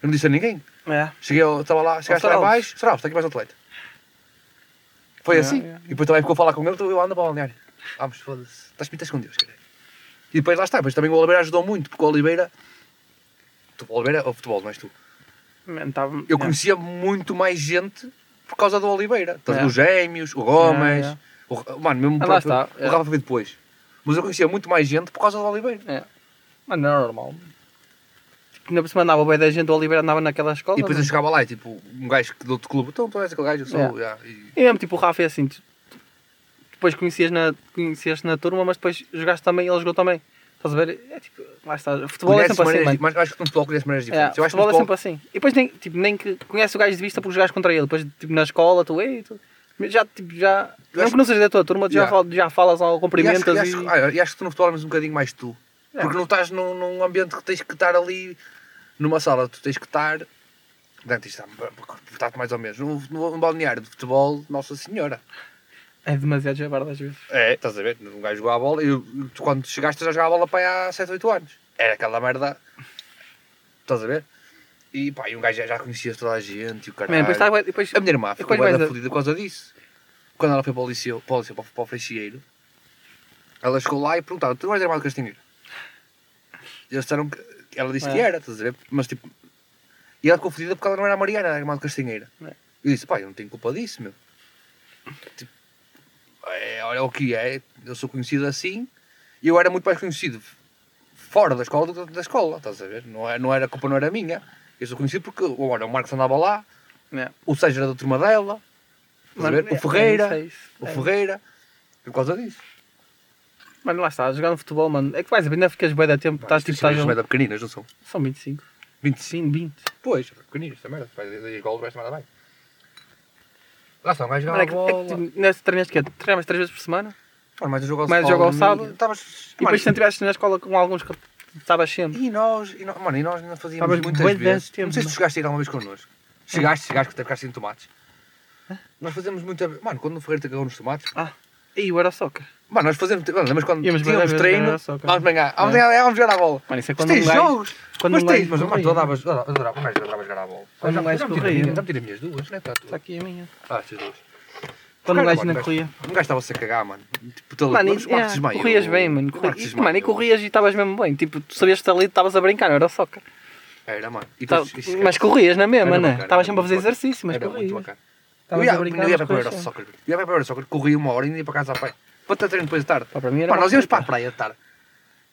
Eu não disse a ninguém. É. Cheguei, estava lá, chegaste lá abaixo, Saralves, está aqui mais um atleta. Foi É, assim. é. E depois também ficou a falar com ele, então eu ando para o balneário. Vamos, foda-se. Estás pintas com Deus, cara. E depois lá está, depois também o Oliveira ajudou muito, porque o Oliveira. Tu, o Oliveira ou futebol, não és tu? Man, tava- Eu é. conhecia muito mais gente por causa do Oliveira. É. Os Gêmeos, o Gomes. É, é. O, mano, mesmo Ah, próprio- está, é. o Rafa foi depois. Mas eu conhecia muito mais gente por causa do Oliveira. É. Mano, não é normal. Por cima andava bem da gente, o Oliveira andava naquela escola. E depois eu mano. chegava lá e tipo, um gajo do outro clube, então tu és aquele gajo, eu sou. É. e- mesmo tipo o Rafa é assim, depois conhecias na, conhecias na turma, mas depois jogaste também e ele jogou também. Estás a ver? É tipo, lá está. Futebol é Conheces sempre assim, mano. Mas acho que no futebol conheces maneiras É, diferentes. eu acho no futebol é futebol, sempre assim. E depois nem, tipo, nem que conhece o gajo de vista porque jogaste contra ele. Depois tipo, na escola, tu, ei, tu já, tipo, já. Eu Não acho que não seja da tua turma, tu já, Yeah. fal- já falas ao e acho, cumprimentas e, e. acho, ah, e acho que tu no futebol és um bocadinho mais tu. É. Porque não estás num, num ambiente que tens que estar ali numa sala, tu tens que estar. Que estar portanto, mais ou menos. No, no, no balneário de futebol, Nossa Senhora. É demasiado jabarda às vezes. É, estás a ver? Um gajo jogava a bola e tu, quando chegaste já jogava a bola para há 7, 8 anos. Era aquela merda. Estás a ver? E pá, e um gajo já, já conhecia toda a gente e o Man, caralho. depois, tá, depois, A minha irmã ficou bem a- fodida por causa disso. Quando ela foi para o liceu, para o, liceu, para para o Freixieiro, ela chegou lá e perguntava: Tu és irmã do Castinheiro? E eles disseram que. Ela disse que É. era, estás a ver? Mas tipo. E ela ficou fodida porque ela não era a Mariana, era a irmã do Castinheiro. É. E eu disse: Pá, eu não tenho culpa disso, meu. Tipo, é, olha o que é, eu sou conhecido assim e eu era muito mais conhecido fora da escola do que da escola, estás a ver? Não, é, não era, a culpa não era minha. Eu sou conhecido porque olha, o Marcos andava lá, É. o Sérgio era da turma dela, Mano, é, o Ferreira, é isso, o é. Ferreira, por causa disso. Mano, lá está, jogando futebol, mano. É que vais ainda ficas bem da tempo, estás tipo, estás. São pequeninas, não são? São 25. 25. 20, 20. Pois, pequeninas, esta merda. Faz 10 golos, vai nada bem. Lá está, um gajo Mano, jogava é que, é bola. que nesse treinas que Treinavas 3 vezes por semana? Mano, mas eu jogo ao Mas sábado, jogo ao sábado. Estavas... E depois se estiveste na escola com alguns que estavas sempre. E nós, e nós, mano, e nós não fazíamos Estavas muitas vezes. tempo, não sei se tu chegaste a ir alguma vez connosco. Chegaste, chegaste que até ficaste sem tomates. Nós fazemos muita Mano, quando o Ferreira te cagou nos tomates. Ah, e o era soccer. Mano, nós fazemos. Mano, lembras quando Íamos tínhamos treino? jogar soccer. Vamos ganhar. Vamos, É. vamos jogar a bola. Mano, isso é Mas quando um gajo. jogos. Quando mas um tens, mas mano, tu. Adorava, jogar a bola. Quando um gajo Já me tirei a corria. minha- já me tirei as minhas duas, não é? Tá, tu. Está aqui a minha. Ah, estas duas. Quando um gajo não corria. Um gajo estava-se a cagar, mano. Tipo, tele- Mano, mas é, corrias bem, mano. Mano, e corrias e estavas mesmo bem. Tipo, tu sabias que ali estavas a brincar, não era soccer. Era, mano. Tá- mas corrias na mesma, né? bacana, Estavas sempre a fazer exercício, mas corrias. Eu ia, eu ia para o Eurosoccer. Eu ia para o Eurosoccer, corria uma hora e ia para casa a pé. Para ter treino depois de tarde. Pá, para mim era uma nós íamos para a praia de tarde.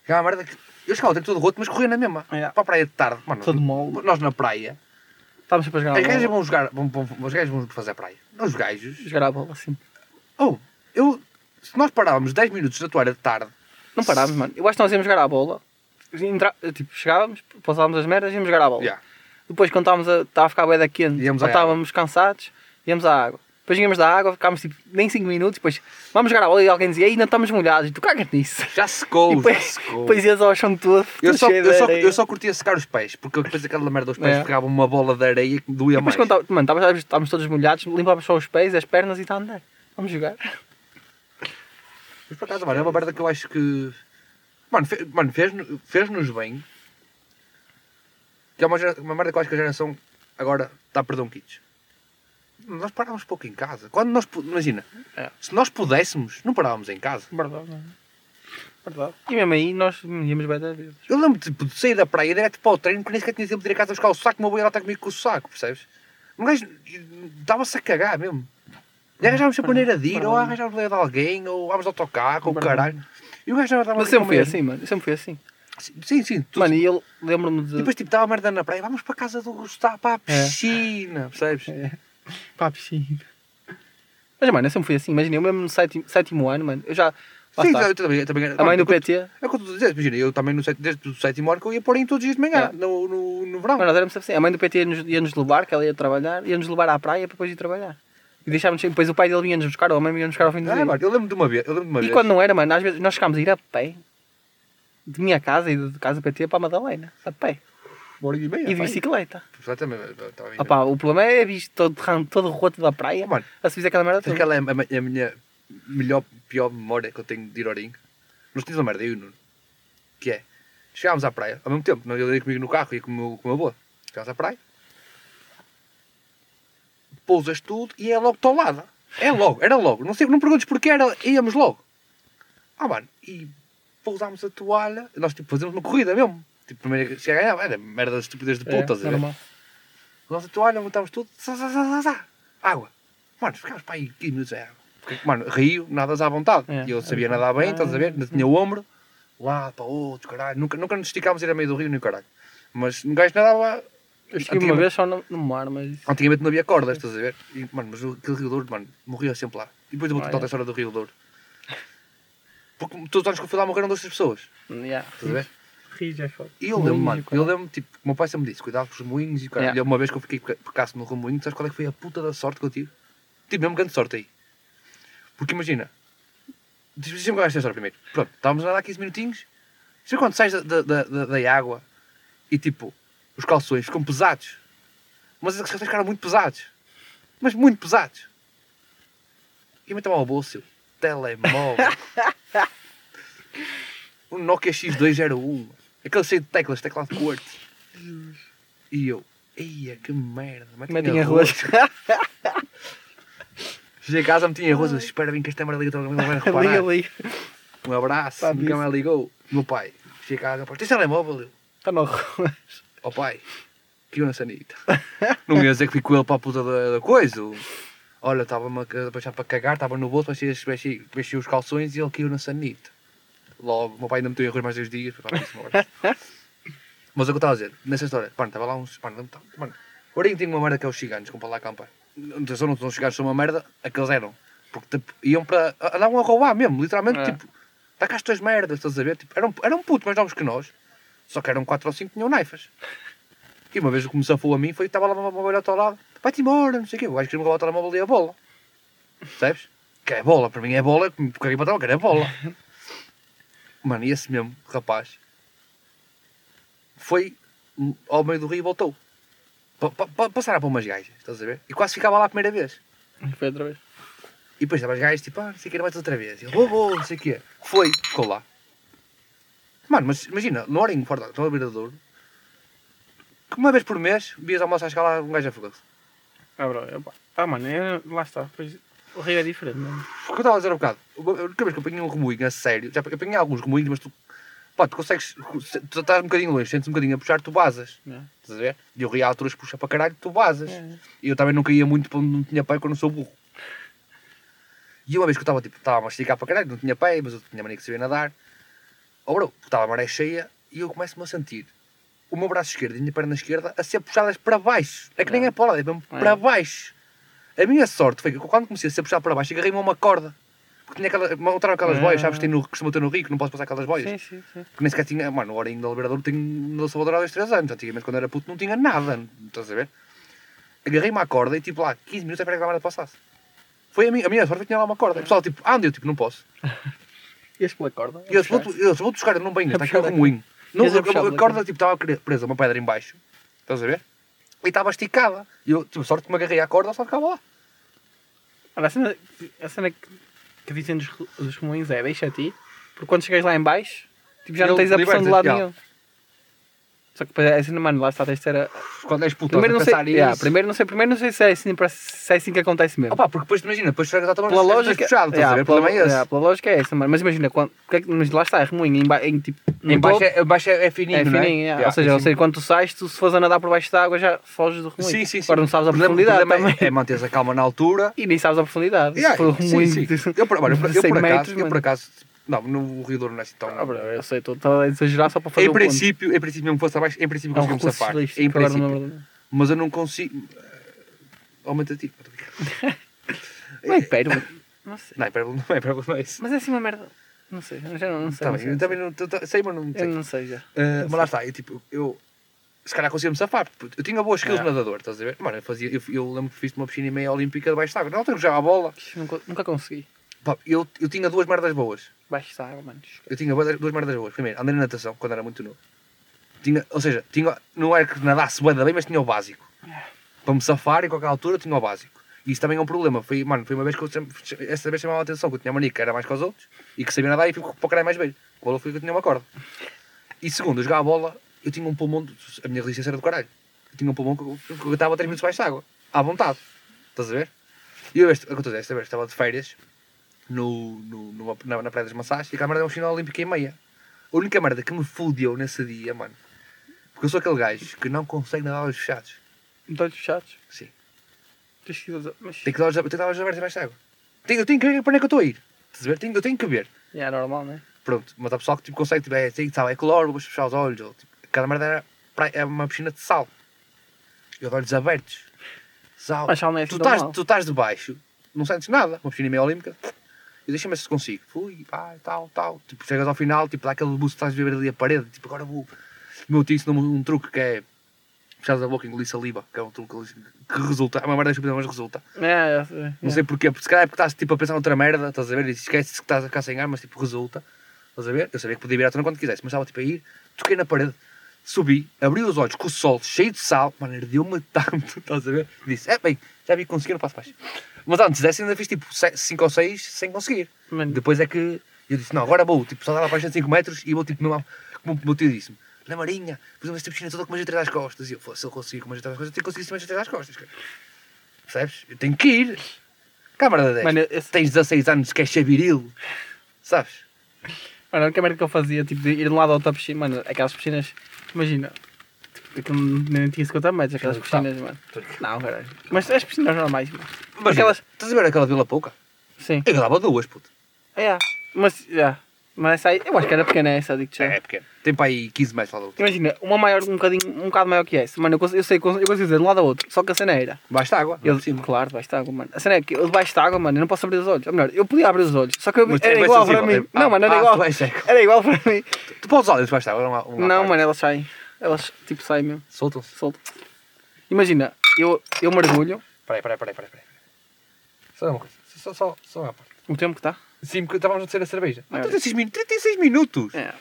Que é uma merda que... Eu chegava o tempo todo roto, mas corria na mesma. É. Para a praia de tarde. Mano, Todo mole. nós na praia. Estávamos sempre a jogar Os gajos vão jogar... Vão, vão, os gajos vão fazer a praia. Os gajos... Jogar a bola, assim. Oh, eu... Se nós parávamos 10 minutos na toalha de tarde... Não parávamos, mano. Eu acho que nós íamos jogar a bola. Entra... Tipo, chegávamos, passávamos as merdas e íamos jogar a bola. Yeah. Depois, quando estávamos a, estava a ficar bué da quente, Íamos ou à estávamos cansados, íamos à água. Depois íamos da água, ficámos tipo, nem 5 minutos, depois vamos jogar a bola e alguém dizia, "Ei, ainda estamos molhados, e tu cagas nisso. Já secou, *laughs* E já depois, secou. depois ias ao chão todo, Eu só, eu, só, eu só curtia secar os pés, porque depois aquela merda dos pés É. pegava uma bola de areia que doía E depois mais. quando mano, estávamos, todos molhados, limpávamos só os pés, as pernas e está a andar. Vamos jogar. Mas por acaso, mano, é uma merda que eu acho que. Mano, fe- mano fez-nos fez bem. Que é uma, uma merda que eu acho que a geração agora está a perder um kits. Nós parávamos pouco em casa. Quando nós. Imagina, É. se nós pudéssemos, não parávamos em casa. Verdade, mano. Verdade. E mesmo aí nós íamos bem da vezes. Eu lembro tipo, de sair da praia direto para o treino, que nem sequer tinha tempo de ir a casa buscar o saco, o meu boi ela está comigo com o saco, percebes? Um gajo dava-se a cagar mesmo. E arranjávamos sempre maneira de ir, ou arranjávamos de alguém, ou vamos de autocarro, ou caralho. E o gajo já estava Mas sempre foi assim, mano. Sempre foi assim. Sim, sim. Tu, Mano, e eu lembro-me E de. depois tipo, estava a merda na praia, vamos para a casa do Gustavo, para a piscina, percebes? É. Pá, piscina. Mas, mano, eu sempre fui assim. Imagina, eu mesmo no sétimo, sétimo ano, mano, eu já. Lá Sim, está. eu também, eu também era. A mãe do PT. É o que eu estou a dizer, imagina, eu também no, sét- desde o sétimo ano que eu ia pôr em todos os dias de manhã, no, no, no verão. Mas nós éramos sempre assim. A mãe do PT ia-nos ia -nos levar, que ela ia trabalhar, ia-nos levar à praia para depois ir trabalhar. E deixávamos sempre. Depois o pai dele vinha-nos buscar, ou a mãe vinha-nos buscar ao fim do Ah, dia. mano, eu lembro de uma vez, eu lembro de uma E vez. quando não era, mano, às vezes nós chegámos a ir a pé. De minha casa e de casa do PT para a Madalena. A pé. Uma hora e meia, E de bicicleta. Exatamente, eu bem. Opá, o problema é visto todo, ram- todo roto da praia. Mano, A se fizer aquela merda toda. Aquela é a, a- a minha melhor, pior memória que eu tenho de ir ao ringue. Nós tínhamos uma merda, eu e o Nuno. Que é, chegámos à praia, ao mesmo tempo, não ele ia comigo no carro e com o meu, com o meu avô. Chegámos à praia, pousas tudo e é logo tolada. É logo, era logo. Não sei, não perguntes porquê, era, íamos logo. Ah, mano, e pousámos a toalha, nós tipo fazemos uma corrida mesmo. Tipo, primeiro que chega a ganhar, era merda de estupidez de puta, É, estás a ver? normal. Nós a toalha, montámos tudo, zá, zá, zá, zá, água. Mano, ficámos para aí 15 minutos água. Porque, mano, rio, nadas à vontade. É. E eu sabia nadar bem, estás a ver? Ainda tinha o ombro, lá para outro, caralho. Nunca, nunca nos esticámos a ir a meio do rio, nem o caralho. Mas um gajo nadava. Eu estive uma vez só no, no mar, mas. Antigamente não havia cordas, estás a ver? E, mano, mas aquele Rio Douro, mano, morria sempre lá. E depois eu vou Ah, contar é? a história do Rio Douro. Porque todos os anos que eu fui lá morreram duas, pessoas, *laughs* Yeah. estás a ver? Rios é foda. E eu lembro, mano, eu lembro, tipo, o meu pai sempre me disse, cuidado com os moinhos e caralho. Yeah. E uma vez que eu fiquei pecasse no remoinho, sabes qual é que foi a puta da sorte que eu tive? Tive mesmo grande sorte aí. Porque imagina, deixa-me contar esta história primeiro. Pronto, estávamos a nadar 15 minutinhos, sabe quando sais da, da, da, da água e tipo, os calções ficam pesados? Mas os calções ficaram muito pesados. Mas muito pesados. E eu meto ao bolso, eu, telemóvel. *laughs* um Nokia X201. Aquele cheio de teclas, teclado de quartzo. E eu, eia, que merda. Mas tinha tinha arroz. *laughs* Cheguei a casa, metia arroz. eu, Espera, bem que esta merda liga não vai *laughs* Liga, reparar. liga. Um abraço, Pá, nunca mais ligou. Meu pai, cheguei a casa, pá, tens telemóvel? Eu, Está no arroz. ó pai, que eu na sanita. não ia dizer que fui com ele para a puta da, da coisa. Olha, estava-me a deixar para cagar, estava no bolso, mexi, mexi, mexi os calções e ele caiu na sanita. Logo, meu pai ainda meteu em arroz mais dois dias. Isso, abraço. Mas o que eu estava a dizer, nessa história, mano, estava lá uns. Mano, não- mano, o Ourinho tem uma merda que é os ciganos, como para lá acampar. Não são, não são os ciganos, são uma merda, aqueles eram. Porque tipo, iam para. andavam a roubar mesmo, literalmente, É. tipo, dá cá as tuas merdas, estás a ver? Tipo, eram, eram putos mais novos que nós, só que eram 4 ou 5 tinham naifas. E uma vez o que me safou a mim foi que estava lá uma mobile ao teu lado, vai-te embora, não sei o quê, o gajo queria me roubar o telemóvel e a bola. Sabes? Que é bola, para mim é bola, porque caguei para que era bola. Mano, e esse mesmo rapaz foi ao meio do rio e voltou. Pa, pa, pa, passaram para umas gajas, estás a ver? E quase ficava lá a primeira vez. Foi outra vez. E depois estavam as gajas tipo, ah, não sei o que, vais outra vez. E ele, vou, vou, não sei o que. Foi, ficou lá. Mano, mas imagina, no fora da beira do Douro, que uma vez por mês, vias ao moço a lá um gajo afogoso. Ah, bro, eu, ah, mano, eu, lá está. Pois, o rio é diferente, mano. O que eu estava a dizer há um bocado, a única vez que eu apanhei um remoinho a sério, já apanhei alguns remoinhos, mas tu, pá, tu consegues, tu estás um bocadinho longe, sentes um bocadinho a puxar, tu basas. É. Estás a ver? E eu ria a alturas que puxa para caralho, tu basas. É. E eu também nunca ia muito para onde não tinha porque eu não sou burro. E uma vez que eu estava tipo, estava a mastigar para caralho, não tinha pé, mas eu tinha mania que sabia nadar. Oh bro, estava a maré cheia e eu começo-me a sentir o meu braço esquerdo e a minha perna esquerda a ser puxadas para baixo. É que nem é para o lado, é mesmo É. para baixo. A minha sorte foi que quando comecei a ser puxado para baixo, agarrei-me a uma corda. Porque tinha aquela, montaram aquelas Ah. boias, sabes, tem no, costuma ter no rio, que não posso passar aquelas boias. Sim, sim, sim. Porque nem sequer tinha, mano, o Horinho da Liberador tem no Salvador há dois, três anos. Antigamente, quando era puto, não tinha nada. Estás a ver? Agarrei-me à corda e tipo lá, 15 minutos até que a merda passasse. Foi a minha, a minha sorte, foi que tinha lá uma corda. E o pessoal tipo, anda, eu tipo, não posso. *laughs* Ias pela corda? E eles, vou, eles, vou buscar, eu não venho, está aqui puxar remoinho. Não, a a, corda tipo, estava presa, uma pedra em baixo. Estás a ver? E estava esticada. E eu, tipo, sorte que me agarrei à corda, só ficava lá. Olha, a cena, a cena que, que dizem dos, dos remoinhos é deixa a ti, porque quando chegas lá em baixo, tipo, já não Ele tens a pressão de lado nenhum. Só que depois é assim, mano, lá está, a... Quando és puto, Primeiro não, a sei, yeah, primeiro não sei, primeiro não sei se é assim, se é assim que acontece mesmo. Opa, porque depois imagina, depois tua pela mão, lógica, puxado, estás a yeah, ver? Pela, é yeah, pela lógica é essa, mano. Mas imagina, quando, é mas lá está, é remoinho, em, em tipo, Em baixo é, baixo é, é fininho, é não fininho, é? yeah. Yeah, ou, seja, é ou seja, quando tu sais, tu se fores a nadar por baixo da água já foges do remoinho. Sim, sim, sim. Agora não sabes a profundidade problema também. É, é manteres a calma na altura. E nem sabes a profundidade. Yeah, sim, sim. *laughs* Eu, por- olha, eu, por- eu 100 por acaso, não, no Rio Douro não é assim tão... Ah, bro, eu sei, estou a exagerar só para fazer em um ponto. princípio, em princípio mesmo fosse abaixo, em princípio É conseguimos safar. Em não princípio. me lembro. Mas eu não consigo... Aumenta a ti. Estou a brincar. Não é hipérbole. *laughs* Não sei. Não, é hipérbole, não é hipérbole, não é isso. Mas é assim uma merda. Não sei, já não, não sei. Tá não bem, sei, eu não também não... Sei, mas não sei. sei. Eu não sei já. Uh, mas lá está, eu, tipo, eu se calhar conseguia-me safar. Eu tinha boas skills É. de nadador, estás a ver? Mano, eu, fazia, eu, eu lembro que fiz uma piscina e meia olímpica debaixo de água. Altura que jogava a bola, Nunca, nunca consegui. Pá, eu, eu tinha duas merdas boas. Baixo da água, mano. Eu tinha duas duas merdas boas. Primeiro, andei na natação quando era muito novo. Tinha, ou seja, tinha, não era que nadasse da bem, mas tinha o básico. Para me safar em qualquer altura tinha o básico. E isso também é um problema. Foi, mano, foi uma vez que eu sempre, essa vez chamava a atenção que eu tinha mania que era mais que os outros e que sabia nadar e fui para o caralho mais velho. Quando foi que eu tinha uma corda. E segundo, eu jogava a bola, eu tinha um pulmão, de- a minha resistência era do caralho. Eu tinha um pulmão que eu, que eu estava 3 minutos baixo de água, à vontade. Estás a ver? E eu, este, acontece, esta vez estava de férias no, no, numa- na, na Praia das Massas e aquela merda é um chinelo olímpico e meia. A única merda que me fudeu nesse dia, mano. Porque eu sou aquele gajo que não consegue nadar olhos fechados. Não olhos fechados. Sim. Tens que ir- Mas. Tem que dar olhos, tem que dar olhos abertos de água. Tenho, eu tenho que ver para onde é que eu estou a ir. Estás a ver? Tenho, eu tenho que ver. É normal, né? Pronto, mas há pessoal que tipo, consegue, tipo, é, tem, sabe, é cloro, vou fechar os olhos. Ou, tipo, cada merda era é uma piscina de sal. Eu de olhos abertos. Sal. Mas sal não é tu, assim tão estás, tu estás de baixo, não sentes nada. Uma piscina meio olímpica. E deixa-me ver se consigo. Fui, pá, tal, tal. Tipo, chegas ao final, tipo, dá aquele buço que estás a ver ali a parede. Tipo, agora vou. O meu tio ensinou-me um truque que é. Fechares a boca e engolir saliva, que é um truque que resulta. É uma merda estúpida, mas resulta. É, eu sei. Não sei porquê, porque se calhar é porque estás tipo, a pensar noutra merda, estás a ver? E esqueces que estás a ficar sem ar, mas tipo resulta. Estás a ver? Eu sabia que podia virar a quando quisesse, mas estava tipo a ir, toquei na parede, subi, abri os olhos com o sol cheio de sal, mano, ardeu-me tanto, estás a ver? Disse, é bem, já vi que consegui, não faço mais. Mas antes dessa ainda fiz tipo 5 ou 6 sem conseguir. Mano, Depois é que eu disse, não, agora vou, tipo, só dar a página de 5 metros e vou tipo, mesmo, como o meu tio disse-me, na marinha, fazemos esta piscina toda com uma G3 às costas. E eu, "Pô, se eu conseguir com uma G3 às costas, eu tenho que conseguir com uma G3 às costas, cara. Percebes? Eu tenho que ir. Câmara da 10. Mano, esse- Tens 16 anos, queres ser viril. Sabes? Mano, a única merda que eu fazia, tipo, de ir de um lado ao outro piscina, mano, aquelas piscinas, imagina, aquilo nem tinha 50 metros, aquelas Claro, piscinas, mano. Não, caralho. Mas as piscinas normais, mano. Mas Aquelas- estás a ver aquela Vila Pouca? Sim. Eu dava duas, puto. É, mas, já. Mas essa aí, eu acho que era pequena essa, digo-te já. É, pequeno. Tem para aí 15 metros lá do outro. Imagina, uma maior, um bocadinho, um bocado maior que essa. Mano, eu, consigo, eu sei, eu consigo dizer de um lado ao outro. Só que a cena era. Baixo de água. Eu, cima. claro, debaixo de água, mano. A cena é que eu debaixo de água, mano, eu não posso abrir os olhos. Ou melhor, eu podia abrir os olhos. Só que eu, Mas era é igual para mim. é- não, ah, mano, era ah, igual. tu. Era igual para mim. Tu podes olhar debaixo de água, uma, uma Não, parte. mano, elas saem. Elas, tipo, saem mesmo. Soltam-se. Solto. Imagina, eu, eu mergulho. Peraí, peraí, peraí, peraí. peraí. Só uma coisa. Só, só, só uma parte. O tempo que está. Sim, porque estávamos a dizer a cerveja. Ah, É. 36 minutos. 36 minutos. É.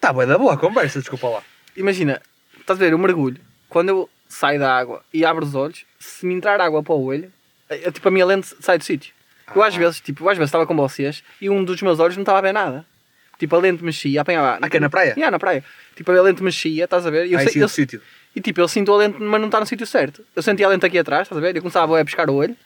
Tá bem da boa a conversa, desculpa lá. Imagina, estás a ver, eu mergulho. Quando eu saio da água e abro os olhos, se me entrar água para o olho, é, tipo, a minha lente sai do sítio. Eu às Ah. vezes, tipo, eu às vezes estava com vocês e um dos meus olhos não estava a ver nada. Tipo, a lente mexia, apanhava. Ah, que é na praia? Yeah, na praia. Tipo, a lente mexia, estás a ver? E eu Aí sei- sim, eu- sítio. E tipo, eu sinto a lente, mas não está no sítio certo. Eu sentia a lente aqui atrás, estás a ver? Eu começava a pescar o olho,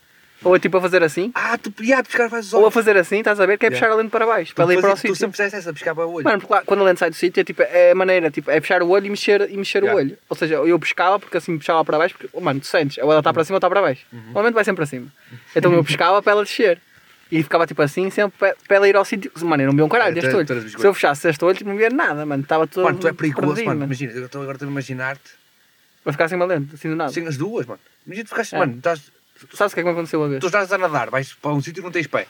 ou a, tipo a fazer assim, Ah, tu ia pescar faz os ou a olhos. fazer assim, estás a ver? Que é Yeah. puxar a lente para baixo, Tu, para ir para o fazia- tu sítio. sempre fizeste essa, pescar para o olho. Mano, porque lá, quando a lente sai do sítio, é, tipo, é a maneira, tipo, é fechar o olho e mexer, e mexer Yeah. o olho. Ou seja, eu pescava, porque assim puxava para baixo, porque, oh, mano, tu sentes, ou ela está para cima ou está para baixo. Uhum. Normalmente vai sempre para cima. Então eu pescava para ela descer. E ficava tipo assim, sempre para, ela ir ao sítio. Mano, eu não vi um caralho É, deste tu- olho. tu Se eu fechasse este olho, não via nada, mano. Estava todo. Mano, tu é perigoso, mano. Imagina, eu estou agora a imaginar-te Vai ficar sem uma lente, assim do nada. sem as duas, mano. Imagina tu ficaste, É. mano, estás, Sabes o que é que me aconteceu a vez? tu estás a nadar, vais para um sítio e não tens pé.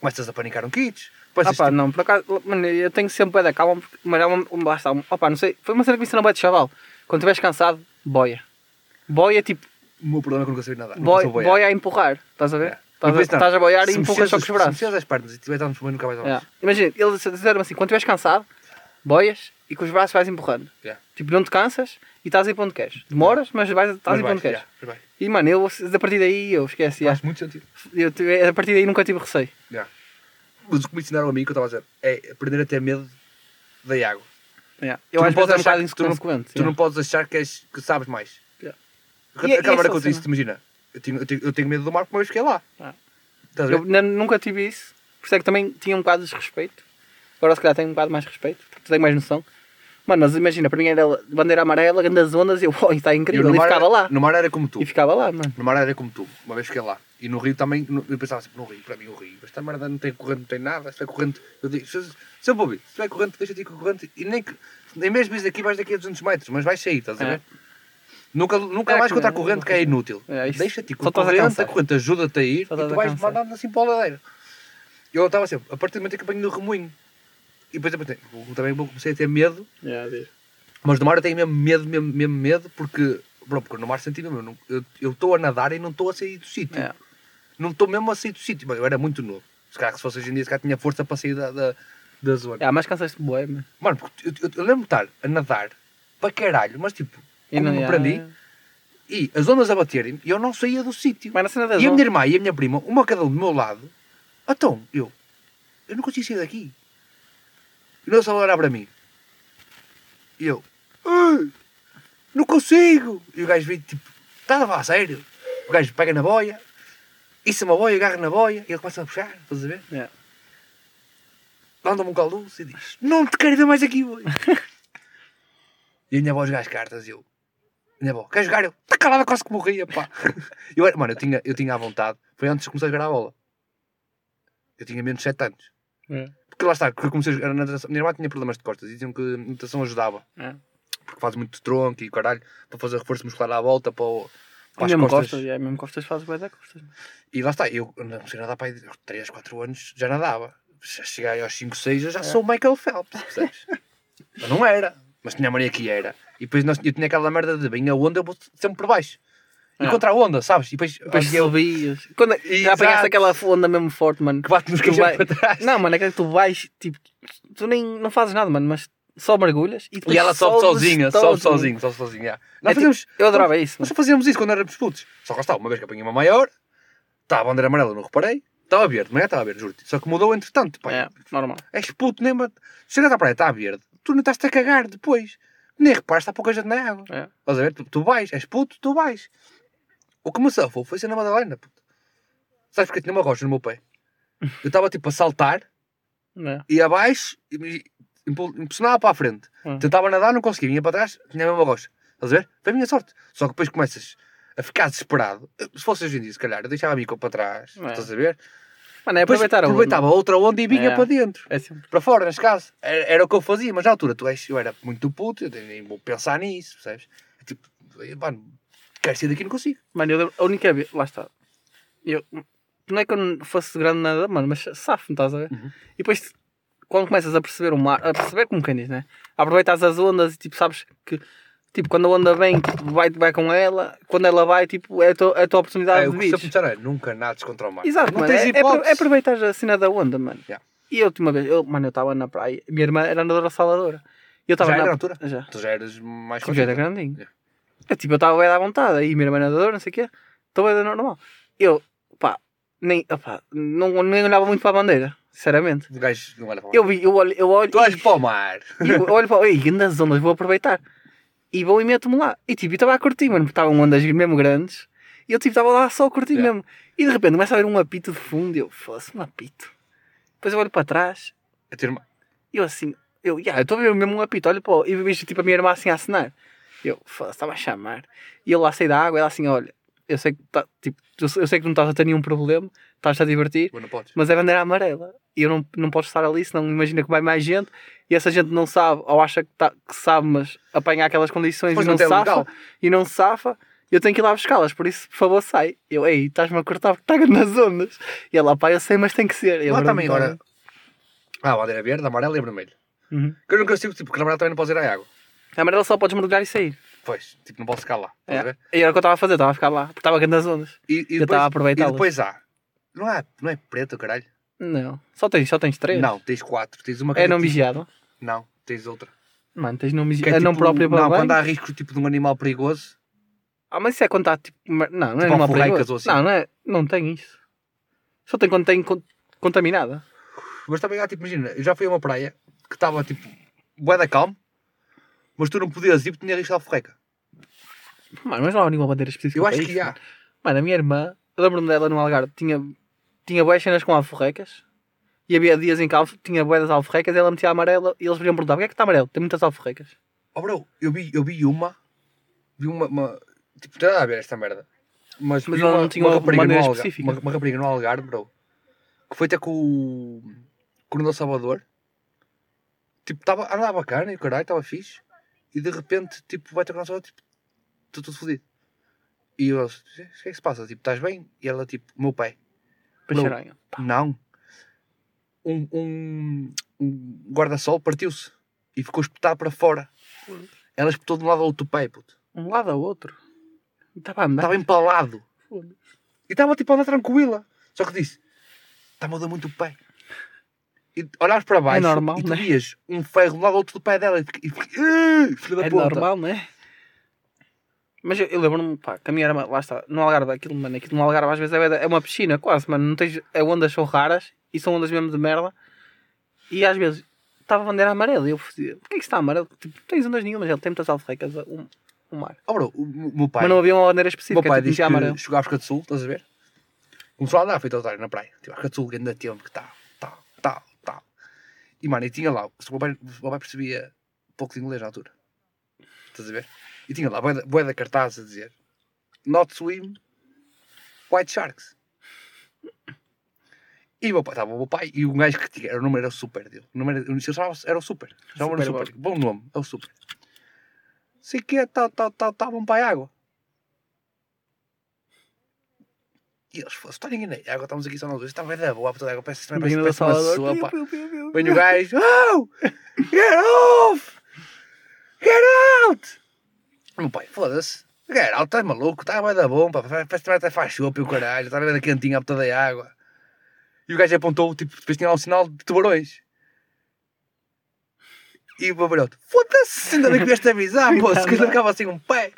Começas a panicar um kits. Ah pá, não, por acaso, mano, eu tenho sempre pé da calma, porque- mas é uma, um, está, um, opá, não sei, foi uma cena que me ensinou bem de chaval. Quando estiveres cansado, boia. Boia, tipo, o meu problema é que nunca sei nadar. nunca boia, boiar. boia a empurrar, estás a ver? É. Estás, a, a boiar e se empurras só com os Se braços. mexeres as pernas e tiver dando fumando, nunca vais ao É. Imagina, eles disseram assim, quando estiveres cansado, boias e com os braços vais empurrando. Yeah. Tipo, não te cansas e estás a ir para onde queres. Demoras, mas vais, estás a ir para onde queres. E mano, eu, a partir daí, eu esqueci. Faz muito sentido. Eu, tive- a partir daí nunca tive receio. Yeah. Mas o que me ensinaram a mim, que eu estava a dizer, é aprender a ter medo da água. Yeah. Tu Eu não acho que é um podes achar bocado que tu não- inconsequente. Tu não podes achar que, és, que sabes mais. Yeah. E- Aquela hora que eu disse, imagina, eu tenho, eu, tenho, eu tenho medo do mar porque uma vez fiquei lá. Ah. Eu nunca tive isso. Por isso é que também tinha um bocado de desrespeito. Agora se calhar tenho um bocado mais respeito, porque tenho mais noção. Mano, mas imagina, para mim era bandeira amarela, grandes ondas, e eu, oh, está Eu incrível. no E ficava era- lá. No mar era como tu. E ficava lá, mano. No mar era como tu. Uma vez fiquei lá. E no Rio também, no- eu pensava sempre, no Rio, para mim o Rio, esta merda não tem corrente, não tem nada, se tiver corrente, eu digo, se, se eu se tiver corrente, deixa-te ir com corrente, e nem que, nem mesmo isso daqui vais daqui a 200 metros, mas vais sair, estás a É. ver? Nunca, nunca É mais que contra a corrente, que é inútil. É, Deixa-te ir com só a corrente, a corrente ajuda-te a ir, Só e tu vais mandando assim para a ladeira. Eu estava sempre, a partir do momento que apanho no remoinho, e depois também comecei a ter medo, mas no mar eu tenho mesmo medo, mesmo, mesmo medo, porque, bro, porque no mar senti mesmo, eu estou a nadar e não estou a sair do sítio. É. Não estou mesmo a sair do sítio. Mas Eu era muito novo. Se calhar se fosse hoje em dia, se calhar tinha força para sair da, da, da zona. É, mas cansaste bué, mano. Mano, porque eu, eu, eu lembro de estar a nadar para caralho, mas tipo, E como não- me é, prendi, é. e as ondas a baterem e eu não saía do sítio. Mas na cena das E a minha irmã e a minha prima, uma cada um do meu lado, então, eu, eu não consigo sair daqui. E não só olhar para mim. E eu, "Ai, não consigo. E o gajo veio tipo, estás a falar a sério? O gajo pega na boia, isso é uma boia, agarra na boia e ele começa a puxar, estás a ver? É. anda-me um caldoço e diz: Não te quero ver mais aqui hoje. *laughs* e a minha avó jogar as cartas e eu. A minha avó, quer jogar? Eu, está calada, quase que morria, pá. *laughs* eu, era- mano, eu tinha, eu tinha à vontade. Foi antes de começar a jogar a bola. Eu tinha menos de 7 anos. É. Porque lá está, eu comecei a jogar na natação. Minha irmã tinha problemas de costas e diziam que a natação ajudava. É. Porque faz muito tronco e caralho, para fazer reforço muscular à volta, para, o- para as mesmo costas. costas, é, mesmo costas faz bem da costas. E lá está, eu não a nadar para aí, aos 3, 4 anos, já nadava. Já cheguei aos 5, 6, É. eu já sou o Michael Phelps, percebes? *laughs* Não era, mas tinha a Maria que era. E depois nós, eu tinha aquela merda de bem a onda, eu vou sempre por baixo. E É. contra a onda, sabes? E depois, Depois eu, subias. Quando, já apanhaste aquela onda mesmo forte, mano. que bate nos vai- para trás. Não, mano, é que tu vais, tipo, tu nem não fazes nada, mano, mas só mergulhas e depois E ela sobe sozinha, sobe mano. sozinha, sobe sozinha. já. Nós É tipo, fazíamos, eu adorava isso, nós só fazíamos isso quando éramos putos. Só que está, uma vez que apanhei uma maior, estava a bandeira amarela, não reparei, estava verde, mas estava verde, juro-te. Só que mudou entretanto, pá. É, normal. És puto, nem. Chegas à praia, está verde. Tu não estás-te a cagar depois. Nem reparas, está pouca gente na água. É. Estás a ver? Tu, tu vais, és puto, tu vais. O que me safou foi ser na Madalena, puto. Sabes porque tinha uma rocha no meu pé? Eu estava tipo a saltar, É. ia abaixo e me impul- impulsionava para a frente. Hum. Tentava nadar, não conseguia. Vinha para trás, tinha a mesma rocha. Estás a ver? Foi a minha sorte. Só que depois começas a ficar desesperado. Se fosse hoje em dia, se calhar, eu deixava a bico para trás. É. Estás a ver? Mano, é Depois aproveitar onda. aproveitava outra onda e vinha É. para dentro É sempre. para fora, neste caso. Era, era o que eu fazia, mas na altura tu és, eu era muito puto, eu nem vou pensar nisso, percebes? É tipo, mano, quero sair daqui, não consigo. Mano, eu lembro, a única vez, lá está. Eu, não é que eu não fosse grande nada, mano, mas safo-me, estás a ver? Uhum. E depois, quando começas a perceber o mar, a perceber como quem diz, né? Aproveitas as ondas e tipo, sabes que, tipo, quando a onda vem, tipo, vai, vai com ela, quando ela vai, tipo, é a tua, é a tua oportunidade É, de o que vir. é, nunca nades contra o mar. Exato, não mano. tens É, é, hipótese. é aproveitar a cena da onda, mano. Yeah. E a última vez, eu, mano, eu estava na praia, minha irmã era nadadora salvadora. Eu estava Já na era na altura? Já. Tu já eras mais Tipo, já era grandinho. Yeah. Eu, tipo, eu estava bem à vontade, aí minha irmã é nadadora, não sei o quê. Estou bem normal. Eu, pá, nem, opá, não, nem olhava muito para a bandeira, sinceramente. O gajo não olha para o mar. Eu vi, eu olho, eu olho, Tu olhas para o mar. *laughs* eu olho para, ei, grandes ondas, vou aproveitar. E vou e meto-me lá. E tipo, eu estava a curtir, mano, porque estavam ondas mesmo grandes. E eu tipo, estava lá só a curtir Yeah. mesmo. E de repente começa a ver um apito de fundo e eu, fosse um apito. Depois eu olho para trás A tua irmã- e eu assim, eu, yeah, eu estou a ver mesmo um apito, olha para o- e vejo tipo a minha irmã assim a acenar. Eu, foda-se, estava a chamar. E eu lá saí da água ela assim, olha, eu sei que, tá, tipo, eu sei eu sei que não estás a ter nenhum problema, estás a divertir, Mas é bandeira amarela. E eu não, não posso estar ali, senão imagina que vai mais gente e essa gente não sabe, ou acha que, tá, que sabe, mas apanha aquelas condições Depois e não safa, e não safa, eu tenho que ir lá buscá-las, por isso, por favor, sai. Eu, ei, estás-me a cortar porque está nas ondas. E ela, pá, eu sei, mas tem que ser. Eu, Lá "Agora também, não tá." agora. Ah, a bandeira verde, amarela e vermelho. Uhum. Que eu não consigo, tipo, porque na verdade também não podes ir à água. A amarela só podes mergulhar e sair. Pois, tipo, não posso ficar lá. É. ver? E era o que eu estava a fazer, estava a ficar lá, porque estava grande nas ondas. E, e Eu depois, estava a e aproveitá-las. depois há. Não é, não é preto, caralho? Não, só tens, só tens três. Não, tens quatro. Tens uma É não tipo- vigiado. Não, tens outra. Mano, tens não vigiado. é É não tipo- própria para Não, banho. quando há risco tipo de um animal perigoso. Ah, mas isso é quando está tipo. Não, não é Tipo perigosa. ou assim. Não, não é. Não tem isso. Só tem quando tem con- contaminada. Mas também há, tipo, imagina, eu já fui a uma praia que estava tipo, bué da calmo, mas tu não podias ir porque tinha risco de alforreca. Mano, mas não há nenhuma bandeira específica. Eu acho que há. mano. A minha irmã, eu lembro-me dela no Algarve, tinha, tinha boas cenas com alforrecas. E havia dias em que alf- tinha boas das alforrecas e ela metia a amarela e eles podiam perguntar: porquê é que está amarelo? Tem muitas alforrecas. Oh bro, eu vi, eu vi uma, vi uma, uma tipo, não tem nada a ver esta merda. Mas, Mas ela uma, não tinha uma uma rapariga no Algarve, específica. uma, uma rapariga no Algarve, bro, que foi até com o Coronel Salvador. Tipo, tava, andava bacana e o caralho, estava fixe. E de repente, tipo, vai ter com o Salvador, tipo, estou tudo fodido. E eu, o que é que se passa? Tipo, estás bem? E ela, tipo, meu pai. Pá. Não. Um, um, um guarda-sol partiu-se e ficou espetado para fora. Ela espetou de um lado ao outro pé, puto. Um lado ao outro. Estava a andar. Estava empalado. E estava tipo a andar tranquila. Só que disse: está-me a dar muito o pé. E olhavas para baixo normal, e tu né? vias um ferro de um lado ao outro do pé dela e e "Ah, filho da É puta. normal, não é? Mas eu, eu lembro-me, pá, que a minha irmã, lá está, no Algarve, aquilo, mano, aquilo no Algarve às vezes é, é uma piscina, quase, mano, não tens, é ondas são raras e são ondas mesmo de merda e às vezes estava a bandeira amarela e eu dizia, porquê que está amarelo? Tipo, não tens ondas nenhumas, ele tem muitas alforrecas, um, um mar. Oh, bro, o, o meu pai, Mas não havia uma bandeira o específica, meu pai tipo, metia amarelo. que chegou à África do Sul, estás a ver? Começou a andar feito otário na praia. Tipo, África do Sul, grande tempo que tal. E mano, e tinha lá, o meu pai, o meu pai percebia pouco de inglês na altura. Estás a ver? E tinha lá, boeda, boeda cartaz a dizer Not swim, white sharks. E o meu pai, estava o meu pai e o gajo que tinha, era o número era o super dele. O número era, era o super. Chamava Super o super. Bom nome, é o super. Sei que é, tal, tal, tal, tal, vão para a água. E eles, foram, está ninguém na água, estamos aqui só nós dois. Está bem da boa, toda a água, parece, parece, Bem parece, uma sopa. Vem o gajo, oh! Get off! Get out! Meu pai, foda-se. Get out, estás maluco, está bem da bom, pá. Parece que até faz chope e o caralho, está a ver a cantinha a toda a água. E o gajo apontou, tipo, depois tinha lá um sinal de tubarões. E o babalhote, foda-se, ainda bem que vieste avisar, moço, que eu ficava assim um pé.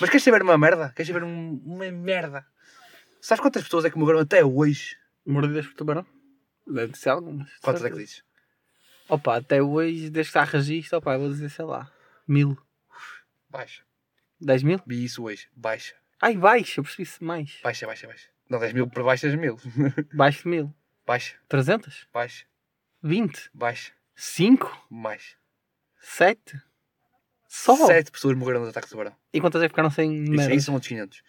Mas queres saber uma merda? Queres saber um- uma merda? Sabes quantas pessoas é que morreram até hoje? Mordidas por tubarão? Deve ser algumas. Quantas é que dizes? Opa, até hoje, desde que está registro, opa, vou dizer, sei lá, mil. Baixa. 10 mil? Vi isso hoje. Baixa. Ai, baixa, eu percebi-se mais. Baixa, baixa, baixa. Não, 10 mil para baixas mil. *laughs* Baixo de mil. Baixa, 300? baixa, 20? baixa. 5? Mais. 7? Só? Sete pessoas morreram dos ataques de tubarão. E quantas é que ficaram sem Isso merda? aí são outros 500.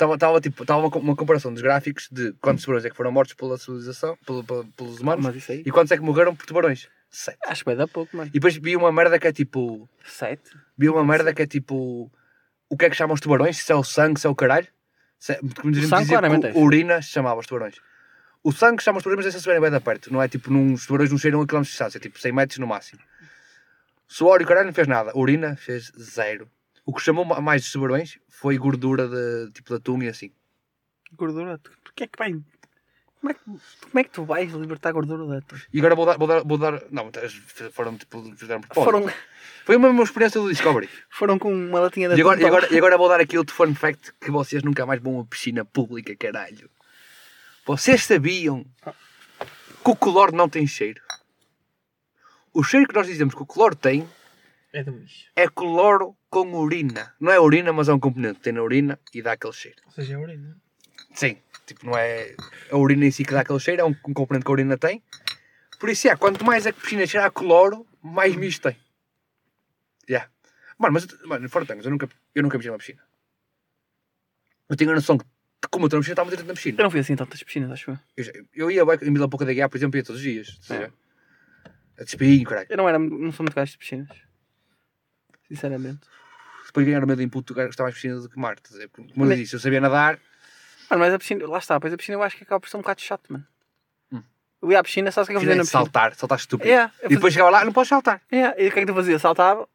Estava, estava, tipo, estava uma, co- uma comparação dos gráficos de quantos tubarões é que foram mortos pela civilização, pelo, pelo- pelos humanos, isso aí? e quantos é que morreram por tubarões. Sete. Acho que vai dar pouco, mano. E depois vi uma merda que é tipo. 7? Vi uma merda que é tipo. O que é que chamam os tubarões? Se é o sangue, se é o caralho? Se é, como dizia- sangue, claramente é. urina se chamava os tubarões. O sangue chama os tubarões, mas é se estiverem bem da perto. Não é tipo, num, os tubarões não cheiram a quilómetros de distância, é tipo 100 metros no máximo. Suor e o caralho não fez nada. Urina fez zero. O que chamou ma- mais os tubarões foi gordura de, tipo da atum e assim. Gordura? Porquê é que vai... Como é que, como é que tu vais libertar gordura da tua? E agora vou dar. Vou dar, vou dar não, foram tipo. Fizeram. Foram, Foi uma mesma experiência do Discovery. foram com uma latinha de E agora, atum e, agora, e agora vou dar aqui outro fun fact que vocês nunca mais vão a piscina pública, caralho. Vocês sabiam que o cloro não tem cheiro? O cheiro que nós dizemos que o cloro tem É do bicho. é cloro com urina. Não é urina, mas é um componente que tem na urina e dá aquele cheiro. Ou seja, é urina. Sim, tipo, não é a urina em si que dá aquele cheiro, é um, um componente que a urina tem. Por isso, é, quanto mais a piscina cheira a cloro, mais misto tem. Yeah. Mano, mas, mano, fora tangos, eu nunca, eu nunca mijei numa piscina. Eu tenho a noção que, como eu estou na piscina, estava dentro da piscina. Eu não fui assim em tantas piscinas, acho eu. Eu, já- eu ia em Vila Pouca da Guiar, por exemplo, ia todos os dias. estás a É. A despinho, caralho. Eu não, era, não sou muito gajo de piscinas. Sinceramente. Depois ganhar o meu input, eu gostava mais piscina do que mar. estás a ver? Como eu disse, eu sabia nadar, Mano, mas a piscina, lá está, pois a piscina eu acho que acaba por ser um bocado chato, mano. Hum. Eu ia à piscina, sabes o que é que eu piscina fazia é na piscina? saltar, saltar estúpido. Yeah, eu E depois chegava lá, não podes saltar. Yeah, e o que é que tu fazia? Saltava,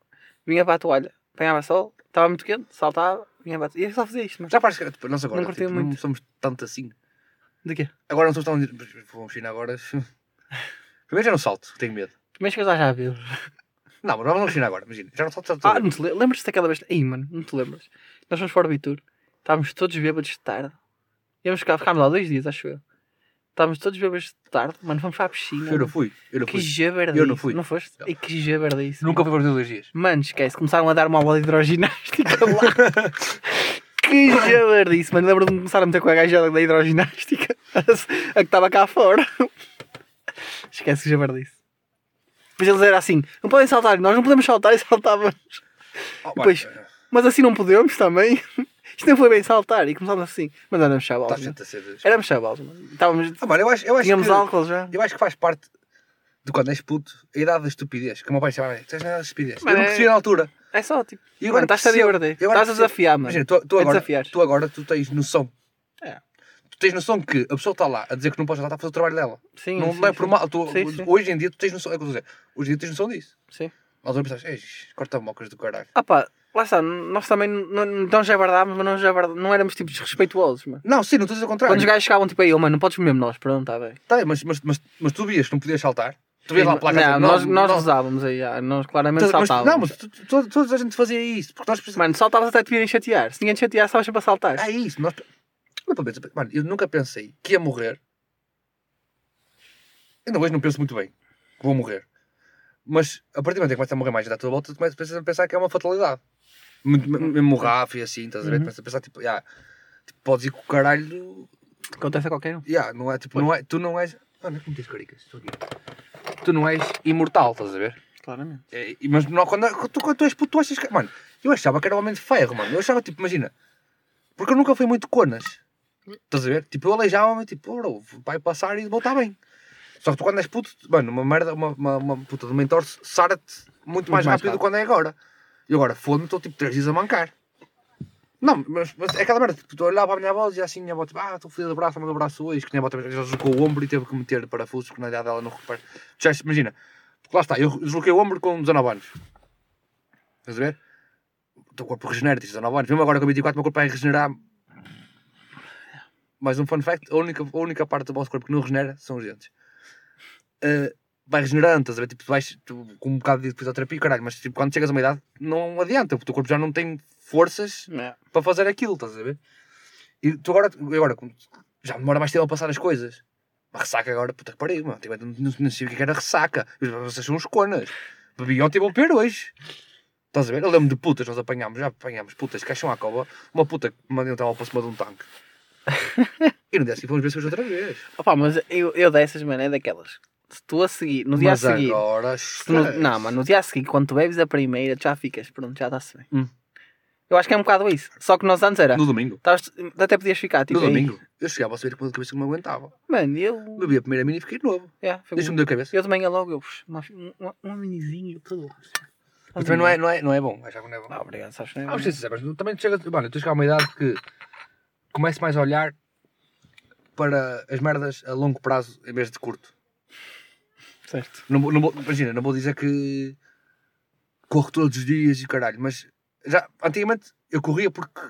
vinha para a toalha, apanhava sol, estava muito quente, saltava, vinha para a toalha. E eu só fazia isto, mano. Já parece que tipo, nós agora Não tipo, não muito. somos tanto assim. De quê? Agora não somos tão. Vou China agora. *laughs* Primeiro já não salto, tenho medo. Mas chegas lá já a ver. Não, mas vamos ao China agora, imagina. Já não salto tanto. Ah, não te lembras? Lembras-te daquela vez? Ih, mano, não te lembras? Nós fomos para o Bitur, estávamos todos bêbados de tarde. Íamos ficar, ficámos lá dois dias, acho eu. Estávamos todos bêbados de tarde, mano, fomos para a piscina. eu não fui. Eu não Que fui. jabardice. Eu não fui. Não foste? Não. E que jabardice. Nunca fui para os dois dias. Mano, esquece, começaram a dar uma aula de hidroginástica lá. *laughs* que jabardice, mano. Lembro-me de começar a meter com a gaja da hidroginástica, *laughs* a que estava cá fora. Esquece que jabardice. Depois eles eram assim: não podem saltar, nós não podemos saltar e *laughs* saltávamos. Oh, Depois- Mas assim não podemos também. *laughs* Isto não foi bem saltar. E começámos assim. Mas éramos chavalos. Estás a ser. Éramos chavalos. Estávamos, Ah, mano, eu acho, eu acho tínhamos que, álcool já. Eu acho que faz parte de quando és puto, a idade da estupidez. Que o meu pai chamava, tens nada de estupidez. Mano, eu não é- percebi na altura. É só tipo. E agora mano, estás-te a divertir. Estás a desafiar, mano. Imagina, tu, tu É agora, tu agora tu tens noção. É. Tu tens noção que a pessoa está lá a dizer que não pode saltar para fazer o trabalho dela. Sim, não, sim, não é por mal. Tu, Sim. Hoje em dia tu tens noção. É o que eu estou a dizer. Hoje em dia tens noção disso. Sim. Na altura pensas, ei, corta mocas do caralho. Ah pá, lá está, nós também não, não jabardámos, mas não, jabarda, não éramos tipo desrespeituosos, mano. Não, sim, não estou a dizer o contrário. Quando os gajos chegavam tipo aí, oh, mano, não podes mesmo nós, pronto, está bem. Tá, mas, mas, mas, mas tu vias que não podias saltar. Tu vias lá a placa. a não, dizer, nós, nós não- rezávamos aí, ah, nós claramente Mas- mas- saltávamos. Não, mas tu- tu- toda, toda a gente fazia isso. Porque nós precisamos. Mano, saltavas até te virem chatear. Se ninguém te chatear, estavas sempre a saltar. É isso. Nós... Não, pelo menos, Mano, eu nunca pensei que ia morrer. Ainda hoje não penso muito bem que vou morrer. Mas a partir do momento em que começa a morrer mais gente à tua volta, tu começas a pensar que é uma fatalidade. Muito- Mesmo Rafa e assim, estás a ver? Uhum. Começas a pensar, tipo, yeah, tipo, podes ir com o caralho. Acontece a qualquer um. Yeah, não é, tipo, não é, tu não és. Ah, não é como tens caricas. Estou aqui. tu não és imortal, estás a ver? Claramente. É, e- mas não, quando, tu, quando tu és puto, tu achas que. Mano, eu achava que era homem de ferro, mano. Eu achava, tipo, imagina. Porque eu nunca fui muito conas. Estás a ver? Tipo, eu aleijava-me, tipo, oh, vai passar e voltar bem. Só que tu quando és puto, mano, uma merda, uma, uma, uma puta de mentor sara-te muito mais, mais rápido do que quando é agora. E agora, foda-me, estou tipo 3 dias a mancar. Não, mas, mas é aquela merda, tipo, tu olhava a minha avó e assim, a minha avó, tipo, ah, estou fodido de braço, mas o braço hoje, que minha avó também já deslocou o ombro e teve que meter parafusos, porque na idade dela não recupera. Já, imagina, porque lá está, eu desloquei o ombro com 19 anos. Estás a ver? O teu corpo regenera, tens 19 anos. Mesmo agora com 24, o meu corpo vai regenerar. Mais um fun fact: a única, a única parte do vosso corpo que não regenera são os dentes. Uh, vai regenerando, estás a ver? Tipo, tu vais tu, com um bocado de fisioterapia, caralho, mas tipo, quando chegas a uma idade, não adianta, porque o teu corpo já não tem forças É. para fazer aquilo, estás a ver? E tu agora, agora já demora mais tempo a passar as coisas. Uma ressaca agora, puta que pariu, mano. Tipo, não, não sei o que era ressaca. Vocês são uns conas. Bebi ontem e vou beber hoje. Estás a ver? Eu lembro de putas, nós apanhámos, já apanhámos putas acham à cova. Uma puta que mandou um para cima de um tanque. *laughs* e no dia seguinte fomos ver se hoje outra vez. Opa, mas eu, eu dessas, mano, é daquelas. Se tu a seguir, no dia Mas a seguir. agora. se no- não, mas no dia a seguir, quando tu bebes a primeira, tu já ficas, pronto, já está-se bem. Hum. Eu acho que é um bocado isso. Só que nós antes era. No domingo. estavas- até podias ficar, tipo. No aí. domingo. Eu chegava a saber que a cabeça que não me aguentava. Mano, eu. Bebi a primeira mini e fiquei novo. Yeah, foi Deixa-me da cabeça. Eu de manhã logo, eu, uma, um, um minizinho, tudo. Mas também não é, não, é, não é bom. Achava que não é bom. Não, obrigado, sabes que não é Vamos bom. ser sinceros, mas também chega, mano, tu chegas a uma idade que começo mais a olhar para as merdas a longo prazo em vez de curto. Certo. Não, vou- não vou, imagina, não vou dizer que corro todos os dias e caralho, mas já antigamente eu corria porque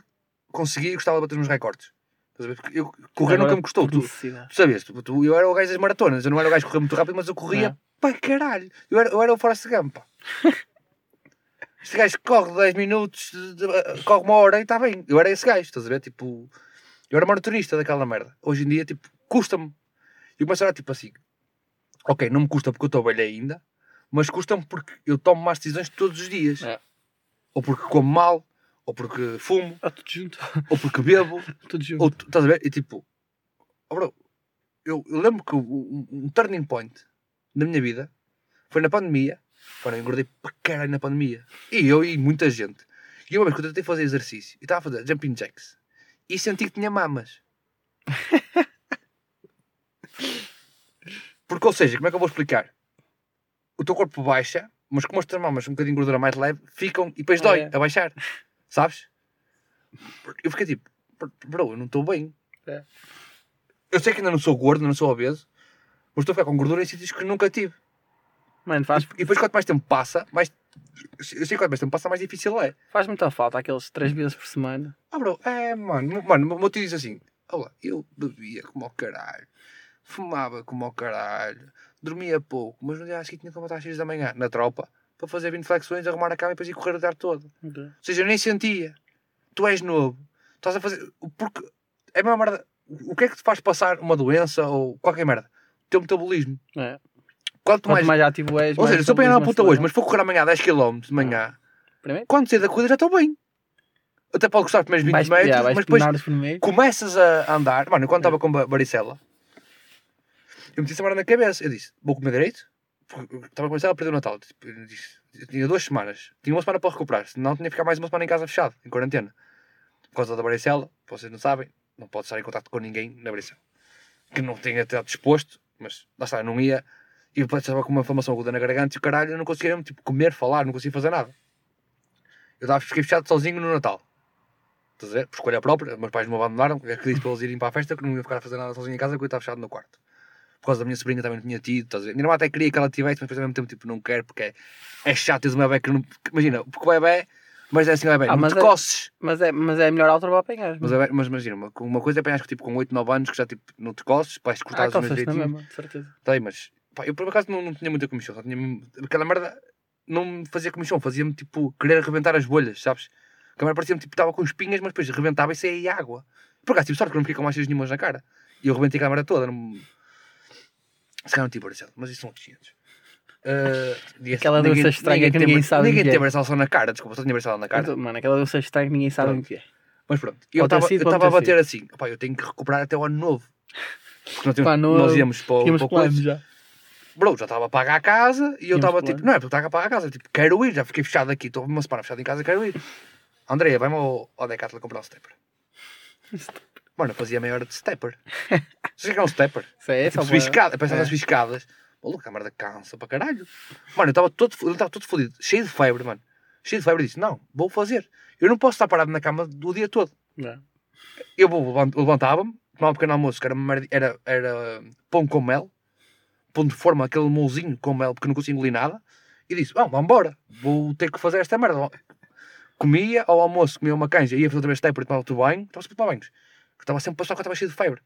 conseguia e gostava de bater nos recordes. Estás a ver? Porque Eu, correr nunca me custou. Tu, necessidade. tu sabias, tu, tu- eu era o gajo das maratonas, eu não era o gajo que corria muito rápido, mas eu corria Não. para caralho. Eu era, eu era o Forrest Gump. pá. *laughs* Este gajo corre 10 minutos, de- de- corre uma hora e está bem. Eu era esse gajo, estás a ver? Tipo, eu era maratonista daquela merda. Hoje em dia, tipo, custa-me. E eu começo a olhar tipo assim: ok, não me custa porque eu estou velho ainda, mas custa-me porque eu tomo más decisões todos os dias. É. Ou porque como mal, ou porque fumo, Ah, tudo junto. ou porque bebo, *laughs* tudo junto. ou estás a ver? E tipo, oh, bro, eu, eu lembro que um, um turning point da minha vida foi na pandemia. Quando eu engordei para caralho na pandemia. E eu e muita gente. E uma vez que eu tentei fazer exercício e estava a fazer jumping jacks e senti que tinha mamas. *laughs* Porque, ou seja, como é que eu vou explicar? O teu corpo baixa, mas como as tuas mamas um bocadinho de gordura mais leve, ficam e depois dói é. a baixar. Sabes? *laughs* Eu fiquei tipo, bro, eu não estou bem. É. Eu sei que ainda não sou gordo, não sou obeso, mas estou a ficar com gordura em sítios que nunca tive. Mano, faz, E depois, quanto mais tempo passa, mais. Eu sei quanto mais tempo passa, mais difícil é. faz muita falta aqueles três vezes por semana. Ah, bro, é, mano, mano, o meu tio diz assim: Olha, eu bebia como ao caralho, fumava como ao caralho, dormia pouco, mas no dia a seguir tinha que levantar às 6 da manhã, na tropa, para fazer 20 flexões, arrumar a cama e depois ir correr o dar todo. Ou seja, eu nem sentia. Tu és novo, estás a fazer. Porque é a mesma merda. O que é que te faz passar uma doença ou qualquer merda? O teu metabolismo. É. Quanto mais. mais ativo és, ou seja, se eu apanhar uma puta hoje, mas for correr amanhã 10km de manhã, Primeiro, quando sair da corrida já estou bem. Até pode custar os primeiros 20 vais, metros, yeah, mas depois começas a andar. Mano, eu quando estava com ba- varicela, eu meti essa merda na cabeça. Eu disse: Vou comer direito. Estava com a perder o Natal. Tipo, Eu, disse, eu tinha duas semanas. Tinha uma semana para recuperar. Senão tinha que ficar mais uma semana em casa fechado, em quarentena. Por causa da varicela, vocês não sabem, não pode estar em contato com ninguém na varicela. Que não tenha estado disposto, mas lá está, não ia. E depois estava com uma inflamação aguda na garganta e o caralho, eu não conseguia mesmo, tipo, comer, falar, não conseguia fazer nada. Eu estava, fiquei fechado sozinho no Natal. Estás a ver? Por escolha própria, meus pais me abandonaram, eu acredito para eles irem para a festa, que não ia ficar a fazer nada sozinho em casa, porque eu estava fechado no quarto. Por causa da minha sobrinha também não tinha tido, estás a ver? Minha irmã até queria que ela tivesse, mas depois ao mesmo tempo, tipo, não quero, porque é, é chato teres um bebê que não. que- Imagina, porque o bebê, mas é assim, o bebê, Ah, não mas te é- coces. Mas é, mas é a melhor altura para apanhar. Mas, o bebé- mas imagina, uma, uma coisa é apanhar que tipo com 8, 9 anos que já tipo não te coces, vais cortar ah, os meus. Tem, mas pá, eu por acaso não, não tinha muita comissão, só tinha mesmo- aquela merda não me fazia comissão, fazia-me tipo querer arrebentar as bolhas, sabes? A câmera parecia-me tipo estava com espinhas, mas depois arrebentava e saía água. Por acaso tive sorte que eu não fiquei com mais nenhumas na cara. E eu arrebentei a câmera toda. Não... Se calhar não tive varicela, mas isso são outros 500. Uh, ninguém- Aquela doença estranha que ninguém tem, sabe o Ninguém é. teve varicela só na cara, desculpa, só tinha varicela na cara. Então, Mano, aquela doença estranha que ninguém sabe Pronto. o que é. Mas pronto, eu estava sido, a ter bater assim, opá, eu tenho que recuperar até o ano novo. Porque nós, tínhamos- Pá, no- nós íamos para, para o coisa. Bro, já estava a pagar a casa e eu estava tipo, não é porque estava a pagar a casa, tipo, quero ir, já fiquei fechado aqui, estou uma semana fechado em casa, quero ir. Andréia, vai-me ao, ao Decathlon comprar um stepper. *laughs* Mano, eu fazia meia hora de stepper. Vocês que é um stepper? Isso é É tipo subir escada, pensar é. subir escadas. Maluco, a merda cansa para caralho. Mano, eu estava todo, eu todo fodido, cheio de febre, mano. Cheio de febre e disse, não, vou fazer. Eu não posso estar parado na cama do dia todo. Não. Eu levant- eu levantava-me, tomava um pequeno almoço, que era, era, era pão com mel, pão de forma, aquele molzinho com mel, porque não consigo engolir nada, e disse, vamos, embora, vou ter que fazer esta merda. Comia ao almoço, comia uma canja, ia fazer outra vez stepper e tomar outro banho, estava sempre a tomar banhos, estava sempre a passar que estava cheio de febre.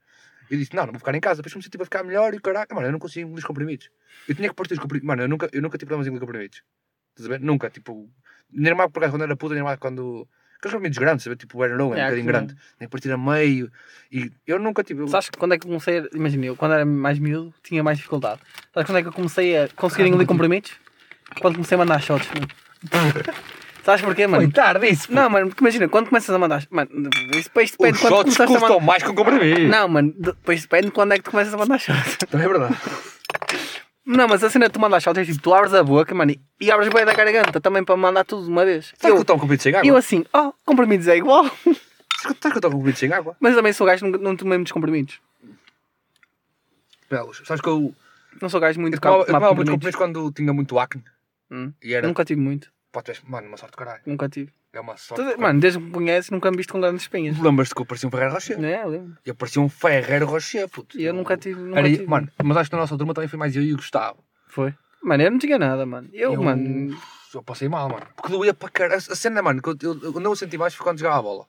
Eu disse, não, não vou ficar em casa, depois tipo, a ficar melhor e caralho, mano, eu não consigo engolir os comprimidos. Eu tinha que partir os comprimidos, mano, eu nunca, eu nunca tive problemas em engolir comprimidos. Estás a ver? Nunca, tipo, nem mais por acaso quando era puta, nem mais quando... Aqueles comprimidos grandes, sabe? Tipo o Man, um É, bocadinho que- grande. Nem partir a meio. E eu nunca tive. Sabes quando é que comecei a... Imagina, eu quando era mais miúdo tinha mais dificuldade. Sabes quando é que eu comecei a conseguir engolir comprimidos? Quando comecei a mandar shots. *laughs* Sabes porquê, mano? tarde isso. Não, mano, porque imagina, quando começas a mandar... Mano, isso depois depende Os quando shots começaste a custam mandar... mais que um comprimido. Não, mano, depois depende de quando é que tu começas a mandar shots. Também é verdade. *laughs* Não, mas a cena de tu mandar shots é tipo, tu abres a boca, mano, e- abres bem da garganta também para mandar tudo de uma vez. Sabes que eu Eu, tomo comprimido sem água? eu assim, oh, comprimidos é igual. Sabes que eu tomo comprimido sem água? Mas também sou gajo, não, não tomei muitos comprimidos. Belos. Sabes que eu, Não sou gajo muito eu tomava, eu tomava muitos comprimidos. comprimidos quando tinha muito acne. Hum. E era. Nunca tive muito. Pá, tu és- Mano, uma sorte do caralho. Nunca tive. É uma sorte. Mano, desde que me conheces, nunca me viste com grandes espinhas. Lembras-te que eu parecia um Ferreiro Rocher? É, eu lembro. Eu parecia um Ferreiro Rocher, puto. E eu nunca tive. Nunca Era- tive. Mano, mas acho que na nossa turma também foi mais eu e o Gustavo. Foi. Mano, eu não tinha nada, mano. Eu, Eu- mano. Eu passei mal, mano. Porque doía para caralho. A cena, mano, que eu, eu, eu não o senti mais foi quando jogava a bola.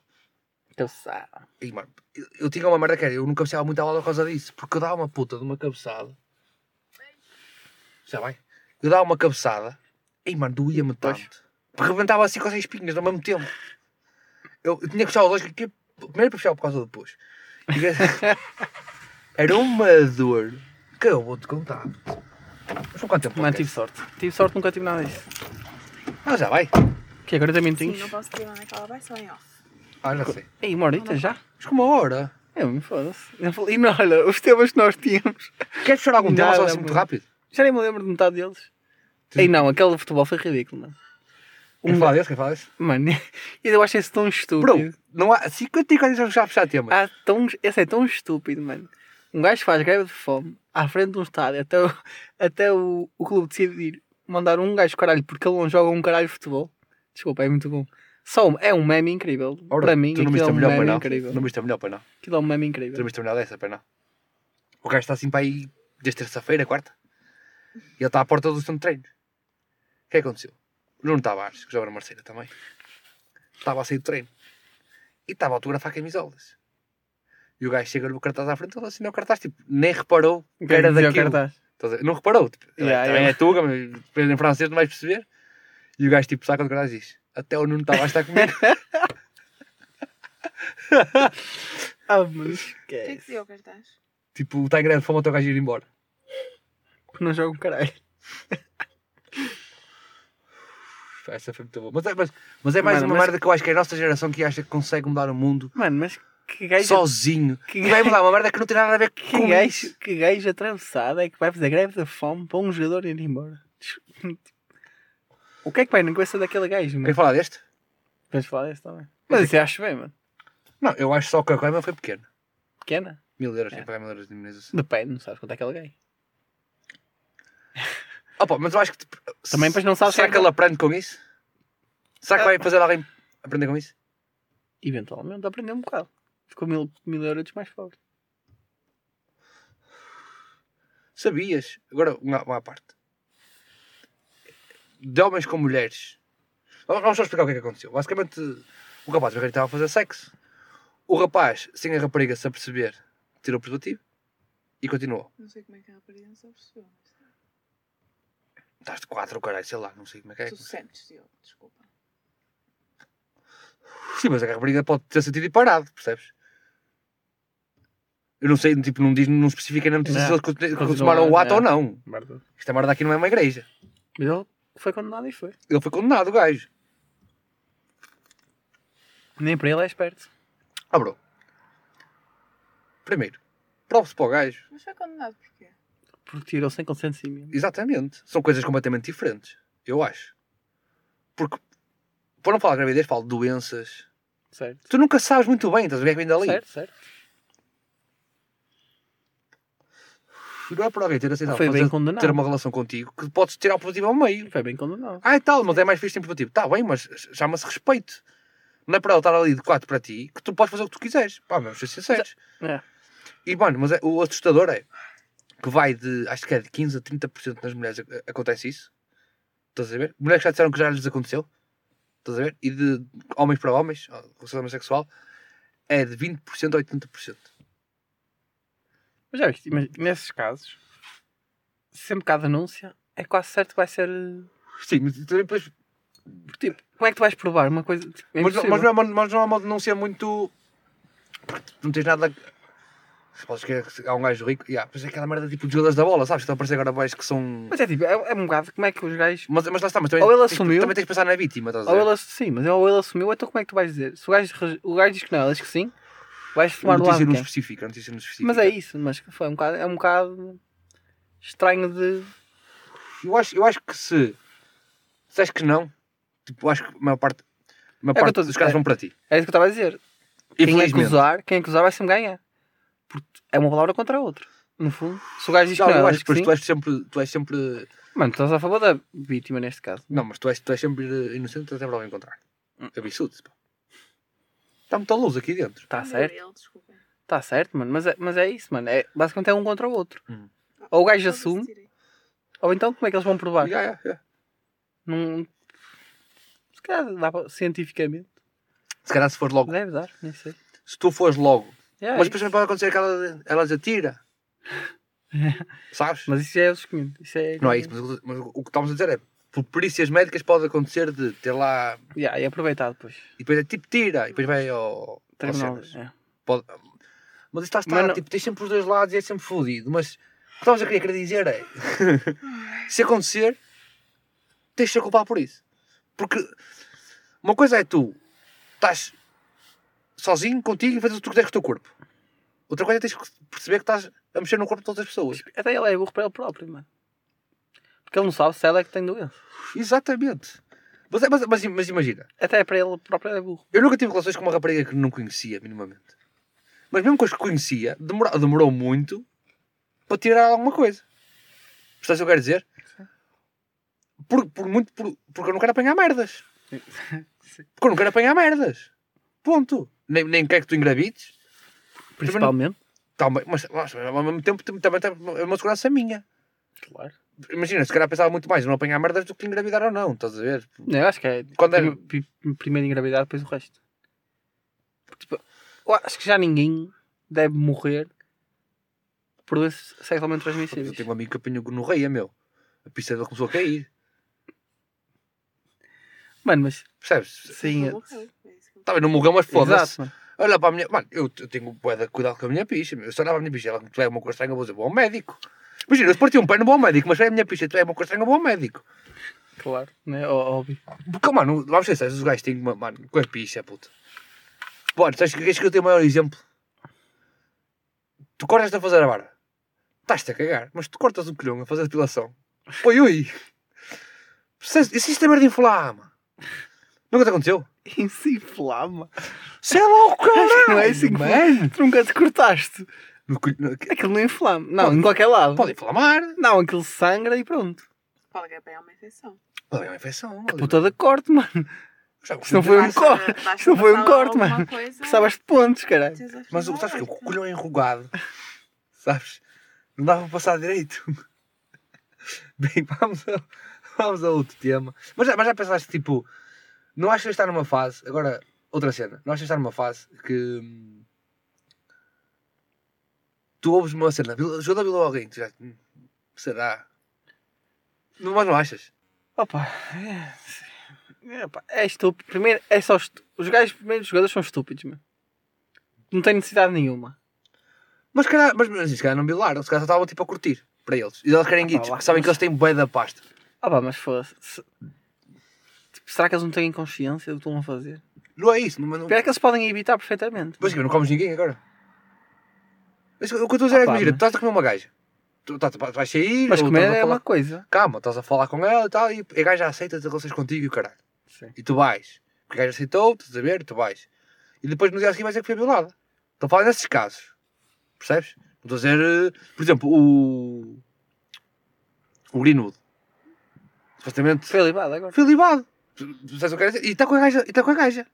Cabeçada. E, mano, eu, eu tinha uma merda que era, eu nunca cabeceava muito a bola por causa disso, porque eu dava uma puta de uma cabeçada. Já bem? Eu dava uma cabeçada, e mano, doía-me tanto. Porque rebentava assim com as espinhas ao mesmo tempo. Eu, eu tinha que fechar os olhos, que, que- primeiro para fechar por causa do depois. E, *laughs* era uma dor que eu vou-te contar. Mas por quanto tempo? Mano, tive sorte. Tive sorte, nunca tive nada disso. Ah, já vai? Que é 40 Sim, minutinhos? não posso dizer onde é que ela vai, só em off. Ah, já sei. Ei, uma horita já? Mas com uma hora. É, me foda-se. Eu falei- E não, olha, os temas que nós tínhamos. Queres fechar algum tema Nada, só assim muito rápido? Já nem me lembro de metade deles. Ei, não, aquele futebol foi ridículo, mano. Quer Um falar desse? Quer falar desse? Mano, *laughs* eu acho esse tão estúpido. Bro, não há 50 anos já fechar tema. Ah, tão, esse é tão estúpido, mano. Um gajo faz greve de fome à frente de um estádio até o, até o, o clube decidir mandar um gajo caralho porque ele não joga um caralho de futebol. Desculpa, é muito bom. Só um- é um meme incrível. Ora, Para mim, tu não viste é um melhor, meme não? incrível. Não a melhor, pois não? Aquilo é um meme Tu não incrível. a melhor dessa, não? O gajo está assim para aí desde terça-feira, quarta. E ele está à porta do centro de treino. O que é que aconteceu? O Nuno Tavares, que joga na Marceira também, estava a sair do treino. E estava a autografar camisolas. E o gajo chega-lhe o cartaz à frente, ele assina o cartaz, tipo, nem reparou O que era o daquilo. Não reparou. Tipo, Yeah, também yeah. é tuga, mas em francês não vais perceber. E o gajo tipo saca do cartaz e diz: Até o Nuno Tavares está comigo. *laughs* *laughs* Ah, mas O que é que dizia o cartaz? tipo, está em grande fome até o gajo ir embora. Porque não joga um caralho. Essa foi muito boa. Mas é, mas, mas é mais Mano, uma mas- merda que eu acho que é a nossa geração que acha que consegue mudar o mundo Mano, mas que gajo. sozinho. que E vai mudar uma merda que não tem nada a ver Que com gajo, isso. que gajo atravessado é que vai fazer greve da fome para um jogador ir embora? O que é que vai na cabeça daquele gajo, mano? Quer falar deste? Vais falar desse também. Mas isso eu acho bem, mano. Não, eu acho só que a coima foi pequena. Pequena? Mil euros, É. tem que pagar mil euros de indemnização. Depende, não sabes quanto é que ele ganha. Opa, mas eu acho que tipo, Também, pois não sabes Será se que é ele aprende com isso? Será que vai fazer alguém aprender com isso? Eventualmente aprendeu um bocado. Ficou mil, mil euros mais pobre. Sabias? Agora, uma, uma à parte. De homens com mulheres. Vamos só explicar o que é que aconteceu. Basicamente, o rapaz estava a fazer sexo. O rapaz, sem a rapariga se aperceber, tirou o preservativo e continuou. Não sei como é que a rapariga não se percebeu. Estás de quatro, caralho, sei lá, não sei como é que é. Tu sentes, Diogo, desculpa. Sim, mas a rapariga pode ter sentido e parado, percebes? Eu não sei, tipo, não, diz, não especifica na notícia se eles consumaram o ato é. ou não. Esta merda aqui não é uma igreja. Mas ele foi condenado e foi. Ele foi condenado, o gajo. Nem para ele é esperto. Ah, bro. Primeiro, prove-se para o gajo. Mas foi condenado porquê? Porque tirou sem consentimento. Exatamente. São coisas completamente diferentes. Eu acho. Porque, por não falar de gravidez, falo de doenças. Certo. Tu nunca sabes muito bem, estás a ver que vem dali. Certo, certo. E não é por alguém ter aceitado Foi bem condenado. ter uma relação contigo que podes tirar o positivo ao meio. Foi bem condenado. Ah, e tal, mas é mais fixe sempre positivo. Está bem, mas chama-se respeito. Não é para ela estar ali de 4 para ti que tu podes fazer o que tu quiseres. Pá, vamos ser sinceros. É. E, mano, mas é- o assustador é que vai de, acho que é de 15 a 30% das mulheres acontece isso. Estás a ver? Mulheres que já disseram que já lhes aconteceu. Estás a ver? E de homens para homens, relacionamento sexual, é de 20% a 80%. Mas já viste, mas nesses casos, sempre que há denúncia, é quase certo que vai ser. Sim, mas depois tipo, como é que tu vais provar uma coisa? Tipo, é Mas, mas, não é uma, mas não é uma denúncia muito. porque Não tens nada. Se podes querer que há um gajo rico. Yeah, mas é aquela merda tipo de jogadores da bola, sabes? Estão a aparecer agora boys que são. Mas é tipo, é, é um bocado como é que os gajos. Mas, mas lá está, mas também, Ou ele tens, assumiu- também tens de pensar na vítima, estás a Ou ver? ele, sim, mas ou ele assumiu, então como é que tu vais dizer? Se o gajo, o gajo diz que não, ele diz que sim, vais tomar o lado notícia de não quem? especifica, a notícia não especifica. Mas é isso, mas foi um bocado, é um bocado estranho de. Eu acho, eu acho que se. Se achas que não, tipo, acho que a maior parte. A maior É parte tô- dos caras é. vão para ti. É isso que eu estava a dizer. Quem acusar, quem acusar vai sempre ganhar. Porque é uma palavra contra a outra. No fundo, se o gajo diz que Não, não, eu acho que depois sim. tu és sempre. Tu és sempre. Mano, tu estás a favor da vítima neste caso. Não, mas tu és, tu és sempre inocente até prova em contrário. Hum. Absurdo, pá. Está muita luz aqui dentro. Está Não, certo, está certo, mano. Mas é, mas é isso, mano. É, basicamente é um contra o outro. Hum. Ou o gajo assume, ou então como é que eles vão provar? Yeah, yeah, yeah. Não... Se calhar dá para, cientificamente. Se calhar se for logo. Deve dar, nem sei. Se tu fores logo Yeah, mas isso. depois também pode acontecer que ela, ela desatira. *laughs* Sabes? Mas isso já é o desconhecimento. Isso é... Não é isso, mas, o- mas o que estamos a dizer é por perícias médicas pode acontecer de ter lá Yeah, e aproveitar depois. e depois é tipo tira e depois vai ao, cenas. é. Pode- mas isto está, Mas não- tipo, tens sempre os dois lados e é sempre fodido. Mas o que estamos a querer, querer dizer é *laughs* se acontecer, tens de ser culpado por isso. Porque uma coisa é tu estás sozinho contigo e fazes o que tu quiseres com o teu corpo. Outra coisa é tens que perceber que estás a mexer no corpo de outras pessoas. Até ele é burro para ele próprio, mano. Porque ele não sabe se ela é que tem doença. Exatamente. Mas, é- mas, mas, mas imagina, Até para ele próprio é burro. eu nunca tive relações com uma rapariga que não conhecia minimamente. Mas mesmo com as que conhecia, demorou, demorou muito para tirar alguma coisa. Percebes o que eu quero dizer? Por, por muito, por- porque eu não quero apanhar merdas. *laughs* Porque eu não quero apanhar merdas. Ponto. Nem, nem quero que tu engravides. Principalmente. Tá, mas, mas, mas, ao mesmo tempo também tem é uma segurança minha. Claro. Imagina, se calhar pensava muito mais em não apanhar merdas do que engravidar ou não, estás a ver? Não, eu acho que é. Quando é- prime- pri- Primeiro engravidar, depois o resto. Porque, tipo, eu acho que já ninguém deve morrer por doenças sexualmente Eu transmissíveis. tenho um amigo que apanhou no Reia, meu. A pista dele começou a cair. Mano, mas Percebes? sim. é- É Tá bem, não morreu, mas foda-se. Exato, mano. Olha para a minha. Mano, eu, eu tenho bué de cuidado com a minha picha. Eu só olhava a minha picha. Ela me uma coisa estranha, eu vou dizer, ao médico. Imagina, eu parti um pé, vou ao médico, mas é a minha picha, tu é uma coisa estranha, ao médico. Claro, né? Óbvio. Porque, mano, vamos ser sérios, os gajos têm uma. Mano, com a picha, puta. Bora, sabes que que eu tenho o maior exemplo? Tu cortas-te a fazer a barba. Estás-te a cagar, mas tu cortas um colhão a fazer depilação. Oi, ui. Percebes? Isso é merda inflama. Nunca te aconteceu? Isso inflama. Você é louco, caralho! Não é assim que. Tu nunca te cortaste. No colho- no- Aquilo não inflama. Não, Pode- em qualquer lado. Pode inflamar. Não, aquilo sangra e pronto. Pode apanhar uma infecção. Pode haver uma infecção. Puta de corte, mano. Já- Isto não foi um Basta- corte. basta Isto não foi um passar corte, alguma mano. coisa, Precisavas de pontos, caralho. precisas Mas o sabes que o outra. colhão é enrugado. *laughs* Sabes? Não dava para passar direito. *laughs* Bem, vamos a, vamos a outro tema. Mas, já- mas já pensaste, tipo, não achas que estar numa fase, agora, outra cena, não achas que estar numa fase que hum, tu ouves uma cena, jogo da Vila alguém, tu já, hum, será? Não, mas não achas? Opa, é, é, pá, é estúpido. Primeiro, é só estu... Os gajos, primeiros jogadores são estúpidos, meu. Não tem necessidade nenhuma. Mas, calhar, mas, mas se calhar não violaram, se calhar só estavam tipo a curtir para eles. E eles querem Ah, guitos, porque sabem que eles têm bué da pasta. Ah, pá, mas foda-se. Se- será que eles não têm consciência do que estão a fazer? Não é isso, não, não, Pior é que eles podem evitar perfeitamente. Mas que não comes ninguém agora. Mas o que eu estou a dizer é, Opa, imagina, mas- tu estás a comer uma gaja. tu, tá, tu vais sair, Mas comer é falar- uma coisa. Calma, estás a falar com ela e tal, e a gaja aceita ter relações contigo e o caralho. Sim. E tu vais. Porque a gaja aceitou, estás a ver, e tu vais. E depois no dia seguinte vais dizer que foi violada. Estou a falar nesses casos. Percebes? Estou a dizer, eh, por exemplo, o. O Greenwood. Supostamente Foi libado agora. foi libado. E está com a gaja. E está com a gaja.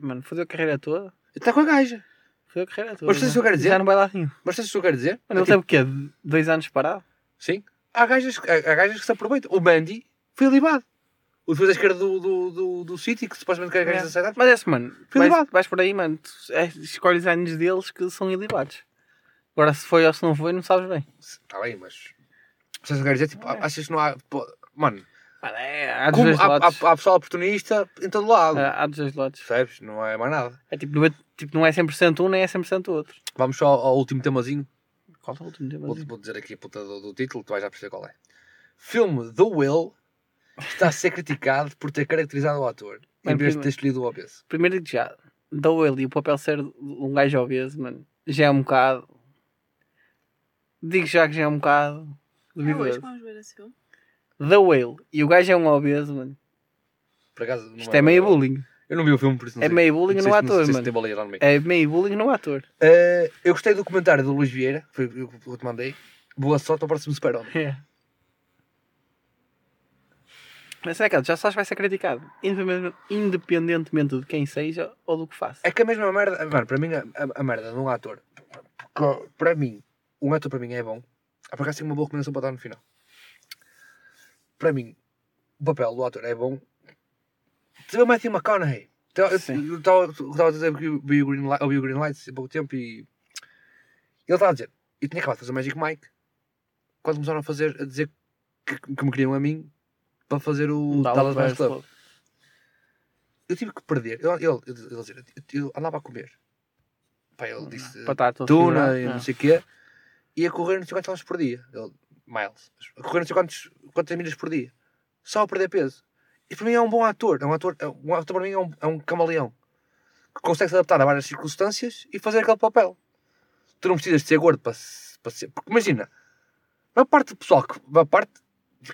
Mano, fodeu a carreira toda. E está com a gaja. Fodeu a carreira toda. Mas sabes o que eu quero dizer? Já não vai lá nenhum. Mas sabes o que eu quero dizer? Mano, ele É teve o quê? Dois anos parado? Sim. Há gajas, há, há gajas que se aproveitam. O Mandy foi libado. O defesa da esquerda do, do, do, do City, que supostamente quer gajas É. aceitadas. Mas esse, mano, Foi vais, libado. vais por aí, mano, tu é, escolhes anos deles que são ilibados. Agora, se foi ou se não foi, não sabes bem. Está bem, mas. Sabes o que eu quero dizer? Tipo, achas que não há. pô, Mano, é, há como dois há, lados. há, há pessoal oportunista em todo lado. Há, há dos dois lados. Percebes? Não é mais nada. É tipo, não é, tipo, não é 100% um, nem é 100% o outro. Vamos só ao, ao último temazinho. Qual é o último tema? Vou, vou dizer aqui a puta do, do título, tu vais já perceber qual é. Filme The Will está a ser criticado por ter caracterizado o ator em Bem, vez de prima- ter escolhido o obeso. Primeiro digo já, dou ele e o papel ser um gajo obeso, mano, já é um bocado. Digo já que já é um bocado. É hoje que duvidoso. vamos ver esse filme. The Whale e o gajo é um obeso, mano. Por acaso, Isto é meio bullying. Eu não vi o filme, por isso não É sei. meio bullying no se- ator, se mano. tem meio. É meio bullying no ator. Eh, eu gostei do comentário do Luís Vieira, que foi o que eu te mandei. Boa sorte ao próximo Super-Homem. É. Mas é que já sabes que vai ser criticado. Independente- Independentemente de quem seja ou do que faça. É que a mesma merda, mano, para mim, a, a- a merda de um ator, para mim, um ator para mim é bom. Ah, por acaso tenho uma boa recomendação para dar no final. Para mim, o papel do ator é bom. Vê o Matthew McConaughey. Então, Eu estava a dizer que vi o Green, Light, eu vi o Green Lights há pouco tempo e ele estava a dizer, eu tinha acabado de fazer o Magic Mike quando começaram a fazer, a dizer que, que me queriam a mim para fazer o Dallas Buyers Club. Club. Eu tive que perder. Ele, ele, ele, eu andava a comer. Pá, ele disse Batata, tuna e não Ah. sei o quê. E a correr não sei quantos por dia. Ele, miles. A correr não sei quantos, quantas milhas por dia. Só a perder peso. E para mim é um bom ator. É um ator, é um ator para mim é um, é um camaleão. Que consegue se adaptar a várias circunstâncias e fazer aquele papel. Tu não precisas de ser gordo para, para ser. Porque imagina, a maior parte do pessoal, que, parte,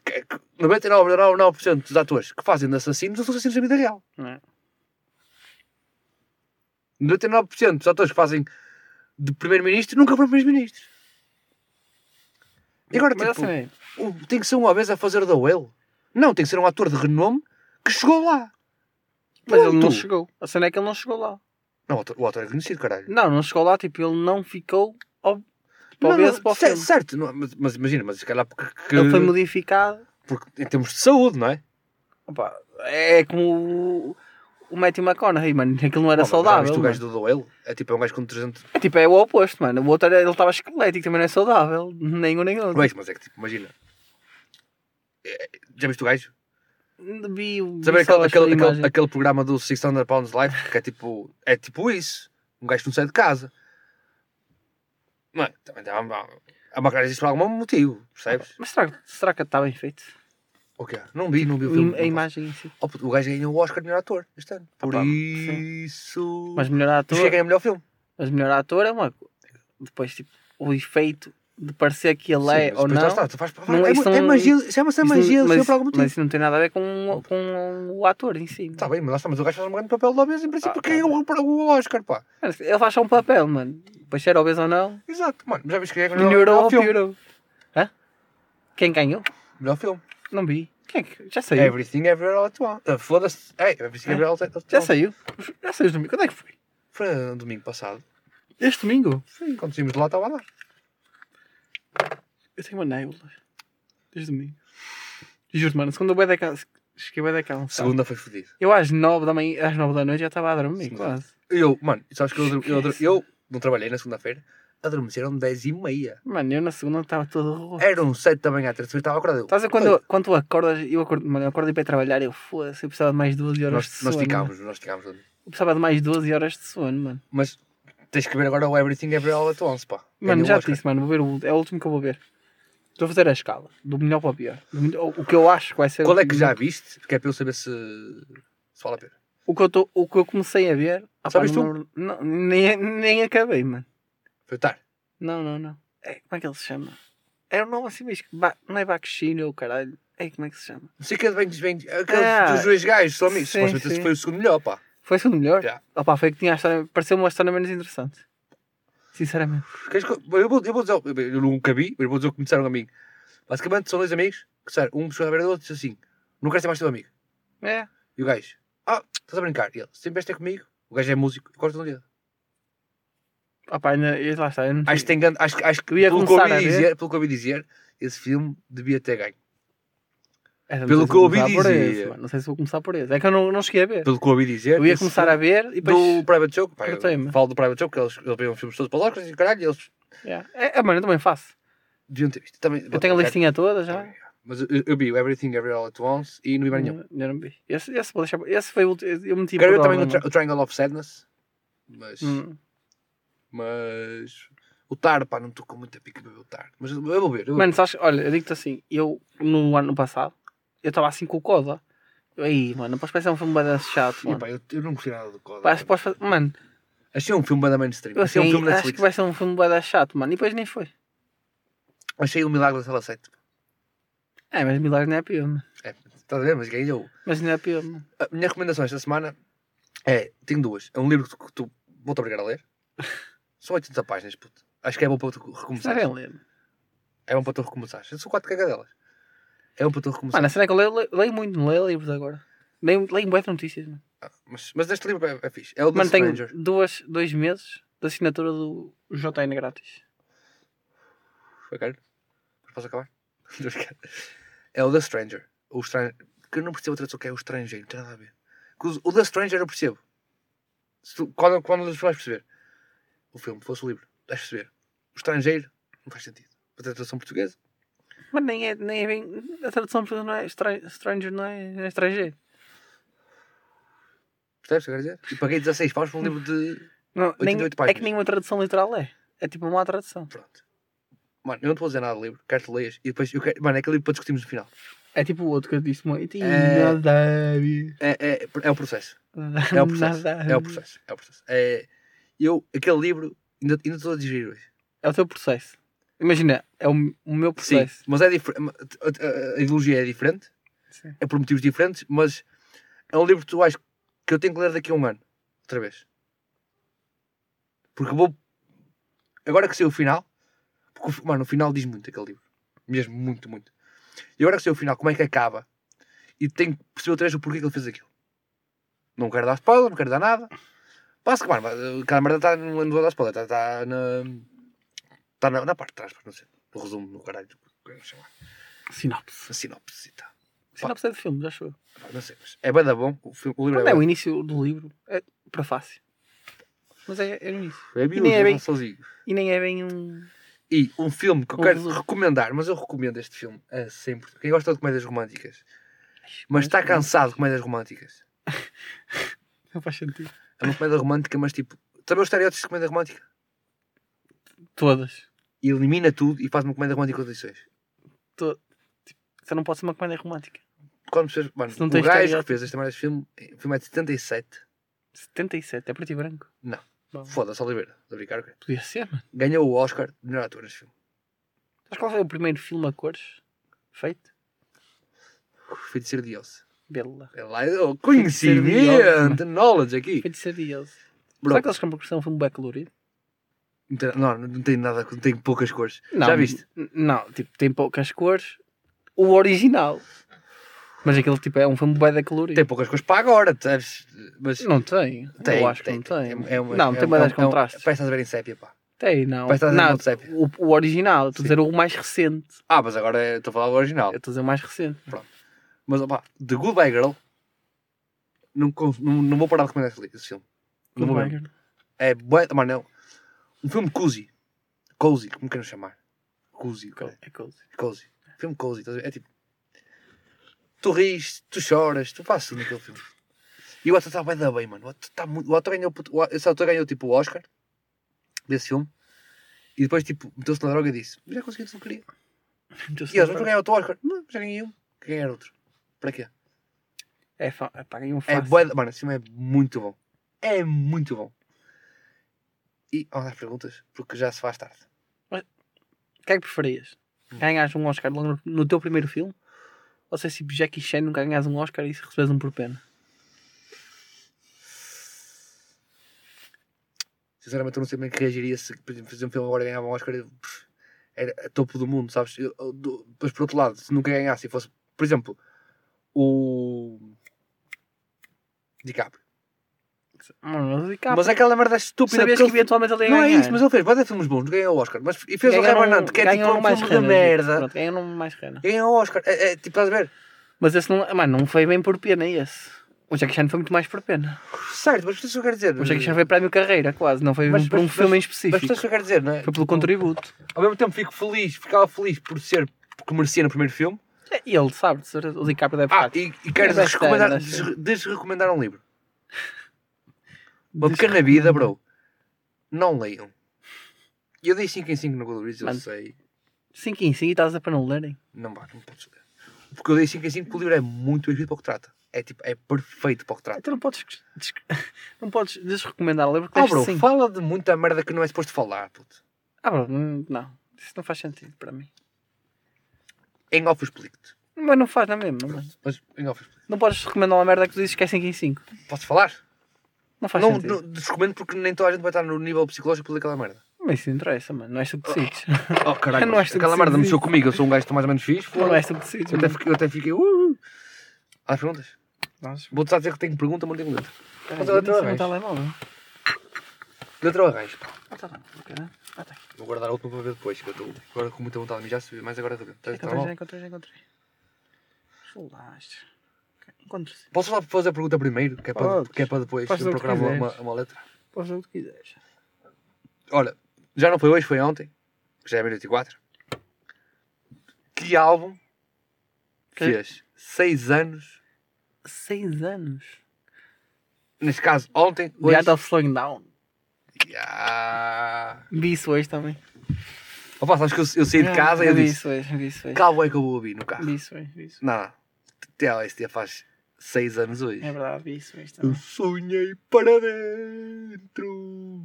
que- que 99,9% dos atores que fazem de assassinos não são assassinos na vida real. Não é? 99% dos atores que fazem de primeiro-ministro nunca foram primeiros-ministros. E agora, Mas tipo, assim, o- tem que ser um obeso a fazer da Whale? Não, tem que ser um ator de renome que chegou lá. mas ele não chegou. A cena é que ele não chegou lá. Não, o ator, o ator é conhecido, caralho. Não, não chegou lá, tipo, ele não ficou ob... Não, obeso não, para o cer- filme. certo, não, mas, mas imagina, mas se calhar porque, que- Ele foi modificado. porque em termos de saúde, não é? Opa, é como o, o Matthew McConaughey, mano. Aquilo não era Oh, mas saudável. viste o mano. gajo do Whale? É tipo, é um gajo com 300... É tipo, é o oposto, mano. O outro era- ele estava esquelético, também não é saudável. Nem um nem outro. Pois, mas é que tipo, imagina. É, Já viste o gajo? Vi, vi Sabe aquele, aquele, aquele, aquele programa do 600 Pounds Life que é tipo, é tipo isso. Um gajo que não sai de casa. É? Também dá uma, a maquiagem existe por algum motivo, percebes? Mas será, será que está bem feito? Não vi, não vi o filme. A imagem em si. Oh, puto, o gajo ganhou o Oscar de melhor ator este ano. Por Opa, isso. Mas melhor ator, Chega a melhor filme. mas melhor ator é uma. Depois, tipo, o efeito de parecer que ele é Sim, mas ou não. está, tu faz, Não, é, isso é magia, chama-se magia filme mas, por algum motivo. mas isso não tem nada a ver com, com o ator em si. Está bem, mas lá está, mas o gajo faz um grande papel de obeso em princípio, Ah, porque tá. é o, o Oscar, pá. Ele faz só um papel, mano. Depois se era obeso ou não, Exato, mano, já viste quem é que melhorou melhor ou filme? piorou. Hã? Quem ganhou? Melhor filme. Não vi. Quem é que... Já saiu. Everything Everywhere All at Once. Ah, Foda-se. É, Everything É. Everywhere All at Once. Já saiu. Já saiu domingo. Quando é que foi? Foi no domingo passado. Este domingo? Sim, quando saímos de lá estava lá. Eu tenho uma nébula. Desde domingo. Juro, mano. Segunda bué da casa. Cheguei bué da casa. Segunda foi fodido. Eu às nove da manhã, às nove da noite já estava a dormir, Sim. quase. Eu, mano, sabes que eu, eu, adorme- eu não trabalhei na segunda-feira. Adormeceram 10 e meia. Mano, eu na segunda estava todo roto. Eram 7 da manhã, terça-feira estava acordado. Estás a quando, eu, quando tu acordas, eu acordo, mano, eu acordo para ir trabalhar, eu foda-se, eu precisava de mais 12 horas de Nós, sono. nós ficámos, nós ficámos. Eu precisava de mais 12 horas de sono, mano. Mas tens que ver agora o Everything Everywhere All at Once, pá. Mano, já te disse, mano, vou ver o, é o último que eu vou ver. Estou a fazer a escala, do melhor para o pior. Melhor- o que eu acho que vai ser. Qual é que já viste? Que é para eu saber se, se vale a pena. O que eu, tô, o que eu comecei a ver. ah, Sabes pá, não, não, nem, nem acabei, mano. Tarde. Não, não, não. É, como é que ele se chama? É um nome assim mesmo. Ba- Não é Bakushino, o caralho. É, como é que se chama? Não sei que é bem aqueles Ah, dos dois gajos, são amigos. Supostamente esse foi o segundo melhor, pá. Foi o segundo melhor? Já. Opa, foi que tinha a história. Pareceu-me uma história menos interessante. Sinceramente. Eu, vou, eu vou dizer, eu nunca vi, mas vou dizer o que me disseram a mim. Basicamente são dois amigos que disseram, um chegou à beira do outro e disse assim: Não queres ser mais teu amigo. É. E o gajo, ah, estás a brincar. E ele, sempre vais ter comigo. O gajo é músico, eu gosto de um dedo. Opa, ainda, lá está. Eu não Acho que tem grande, acho, que- acho que Eu ia pelo que, eu começar ouvi a ver. dizer, pelo que eu ouvi dizer, esse filme devia ter ganho. É, não pelo sei se que eu ouvi começar por dizer. esse, mano. Não sei se vou começar por esse. É que eu não, não cheguei a ver. Pelo que eu ouvi dizer, Eu ia esse começar a ver e depois. do Private Joke. Pá, eu Cortei-me. falo do Private Joke, que eles, eles viram filmes todos para os Oscars e caralho, eles Yeah. É, é, mano, eu também faço. deviam ter visto. Também, Eu tenho a listinha toda já. Mas eu, eu vi o Everything Every All At Once e não vi mais nenhum. Não, eu não vi. Esse, esse, vou deixar, esse foi o último. Eu meti Quero ver por também o, o Triangle of Sadness. Mas. Hum. Mas. O Tar, pá, não estou com muita pica para ver o Tar. Mas eu vou ver. Eu Mano, sabes, olha, eu digo-te assim, eu no ano passado, eu estava assim com o Coda. Eu, Aí, mano, não podes pensar um filme bem chato, E, mano. pá, eu, eu não gostei nada do Coda. Pá, podes fazer- Mano, Achei um filme bem da mainstream. eu Achei assim, um filme acho Netflix. que vai ser um filme bem chato, mano. E depois nem foi. Achei o Milagre da Sala 7. É, mas Milagre não é pior, mano. É, estás a ver? Mas ganhou. Mas não é pior, mano. A minha recomendação esta semana é. Tenho duas. É um livro que tu, que tu vou-te obrigar a ler. *laughs* São 80 páginas, puto. Acho que é bom para tu recomeçar. é bem ler. É bom para tu recomeçar. São quatro cagadelas. É bom para tu recomeçar. Mano, a cena é que eu leio, leio, leio muito, não leio livros agora. Leio, leio boas notícias, mano. Ah, mas, mas este livro é, é fixe. É o Mano, tenho duas, dois meses de assinatura do JN grátis. Foi caro? Mas posso acabar? *laughs* É o The Stranger. O Stranger. Que eu não percebo a tradução que é o estrangeiro. Não tem nada a ver. O The Stranger eu percebo. Tu- quando, quando tu vais perceber o filme, fosse o livro, vais perceber. O estrangeiro não faz sentido. Para ter a tradução portuguesa. Mas nem é, nem é bem. A tradução portuguesa não é estra- stranger, não é, não é estrangeiro. Percebes o que eu quero dizer? E paguei 16 paus por um livro de. *laughs* Não, nem, 88 é páginas. que nenhuma tradução literal é. É tipo uma má tradução. Pronto. Mano, eu não te vou dizer nada do livro. Quero que tu leias. E depois, eu quero... mano, é aquele livro para discutirmos no final. É tipo o outro que eu disse muito. É- Nada a ver. É, é, *laughs* é o processo. É o processo. É o processo. É o processo. É, eu, aquele livro, ainda, ainda estou a digerir hoje. É o teu processo. Imagina, é o, o meu Sim, processo. mas é diferente. A, a- ideologia é diferente, Sim. é por motivos diferentes, mas é um livro que tu acho que eu tenho que ler daqui a um ano, outra vez. Porque vou. Agora que sei o final, porque, mano, o final diz muito aquele livro, mesmo muito, muito. E agora que sei o final, como é que acaba, e tenho que perceber outra vez o porquê que ele fez aquilo. Não quero dar spoiler, não quero dar nada. Passa que, mano, cada merda está. Não vou dar spoiler, está, está na. Está na, na parte de trás, não sei. No resumo, no caralho. como é que se chama? Sinopse. A sinopse e tal. Sinopse é de filme, já achou? Não sei, mas é bem da bom. O, filme, o livro Quando é, é o início do livro, é prefácio. Mas é, é o início. é e miúdo, nem é bem- sozinho. E nem é bem um. E um filme que eu Um quero resumo. recomendar, mas eu recomendo este filme a sempre. Quem gosta de comédias românticas, mas está cansado de comédias românticas. *laughs* Não faz sentido. É uma comédia romântica, mas tipo. Também os estereótipos de comédia romântica. Todas. E elimina tudo e faz uma comédia romântica com condições. To... Tipo, não pode ser uma comédia romântica. Quando pessoas, mano, não o gajo que fez este mais filme, o filme é de 77. 77, é preto e branco. Não. Foda-se, Oliveira. A brincar, ok? Podia ser, mano. Ganhou o Oscar de melhor ator neste filme. Sabes qual foi o primeiro filme a cores feito? Feiticeiro de Oz. Bela. É Feiticeiro de Oz, conhecimento, knowledge aqui. Bro, Será que eles querem porque é um filme bem colorido? Não, tem- não, tem nada, tem poucas cores. Não, Já viste? Não, tipo, tem poucas cores. O original. Mas aquele tipo é um filme bem da colorido. Tem poucas cores para agora, sabes? Mas Não tem. tem, Eu acho que não tem. É, é uma- não, é tem um- mais é um- contrastes. Parece que estás a ver em sépia, pá. Tem, não. Parece que estás a ver não no sépia. o, o original. Estou a dizer o mais recente. Ah, mas agora é- estou a falar do original. Eu estou a dizer o mais recente. Mas, opá, The Goodbye Girl, não, não, não vou parar de recomendar esse, filme. Não vou mesmo. É, mano, não. Um filme cozy. Cozy, como queiram chamar. Cozy, cara. É cozy. Cozy. Filme cozy? É tipo. Tu ris, tu choras, tu fazes tudo naquele filme. E o ator está bem da bem, mano. O ator, tá muito, o ator ganhou, o- esse ator ganhou tipo o Oscar desse filme. E depois, tipo, meteu-se na droga e disse: Já consegui o que queria. *laughs* E eles, vamos ganhar outro Oscar. Não, já ganhei um. Quem era outro? Para quê? É, é ganhei um É fácil. bué da- Mano, esse filme é muito bom. É muito bom. E vamos às perguntas, porque já se faz tarde. O que é que preferias? Ganhas um Oscar logo no, teu primeiro filme? Ou se é tipo Jackie Chan nunca ganhas um Oscar e se recebes um por pena? Sinceramente, eu não sei bem que reagiria se, por exemplo, fazer um filme agora e ganhava um Oscar. Era a topo do mundo, sabes? Eu- eu- do- Depois, por outro lado, se nunca ganhasse e fosse, por exemplo, o. DiCaprio. Mano, mas, DiCaprio- Mas é aquela merda estúpida. sabias que ele- eventualmente ele ia Não é ganhar. isso, mas ele fez. Pode filmes bons, ganhou o Oscar. Mas, e fez o Ganha Revenant, que é tipo um mais filme de rena, merda. Pronto, ganha num mais rena. Ganhou o Oscar. É, é, tipo, estás a ver? Mas esse não, mano, não foi bem por pena esse. O Jackie Chan foi muito mais por pena. Certo, mas isso eu quero dizer. O Jackie Chan foi prémio carreira, quase. Não foi Mas- por um mas- filme em Mas específico. isso eu quero dizer, não é? Foi pelo contributo. Ao mesmo tempo fico feliz, ficava feliz por ser, porque merecia no primeiro filme. E ele sabe, o DiCaprio deve Ah, e, e É desrecomendar, deve ser. des- desrecomendar um livro. *laughs* Uma Diz pequena que vida, bro. Não leiam. Eu dei 5 em 5 no Gold Reads, eu Mano. sei. 5 em 5 e estás a para não lerem. Não vai, não podes ler. Porque eu dei 5 em 5 porque o livro é muito bem escrito para o que trata. É tipo, é perfeito para o que trata. Tu não podes, des- *laughs* não podes desrecomendar o livro porque Ah, bro, cinco. fala de muita merda que não é suposto falar, puto. Ah, bro, não. Isso não faz sentido para mim. Em off explico-te. Mas não faz na mesma, mano. Mas em off explico. Não podes recomendar uma merda que tu dizes que é 5 em 5. Posso falar? Não faz Não, sentido. não desrecomendo porque nem toda a gente vai estar no nível psicológico para ler aquela merda. Mas isso interessa, mano. Não és tu que decides. *laughs* Oh, *laughs* caralho, Não és tu que aquela merda mexeu comigo. Eu sou um gajo que estou mais ou menos fixe. Não foda-se. és tu que decides. Eu até fiquei. Eu até fiquei uh, Há perguntas? Nós- Vou-te só dizer que tenho pergunta, mas não tenho letra. Mas eu letra sei o arranjo? Letra ou arranjo? Ah, tá tá aqui. Vou guardar a última para ver depois, que eu estou agora com muita vontade de mijar, se mais agora Tens Encontrei, já telemóvel? encontrei, já encontrei. Soldaste. Ok, Encontro-se. Posso só fazer a pergunta primeiro? Que é para, que é para depois procurar uma, uma, uma letra? Podes fazer o que quiseres. Olha, já não foi hoje, foi ontem. que Já é 24. Que álbum Que? fez 6 anos? 6 anos. Neste caso, ontem. The Hoje, Art of Slowing Down. Ya. Vi isso hoje também. Opa, sabes que eu, eu saí de casa e eu vi disse: isso hoje, vi isso hoje. É que eu vou ouvir no carro? Vi isso hoje, vi isso. Não, TLST faz 6 anos hoje. É verdade, vi isso hoje Eu também. sonhei para dentro.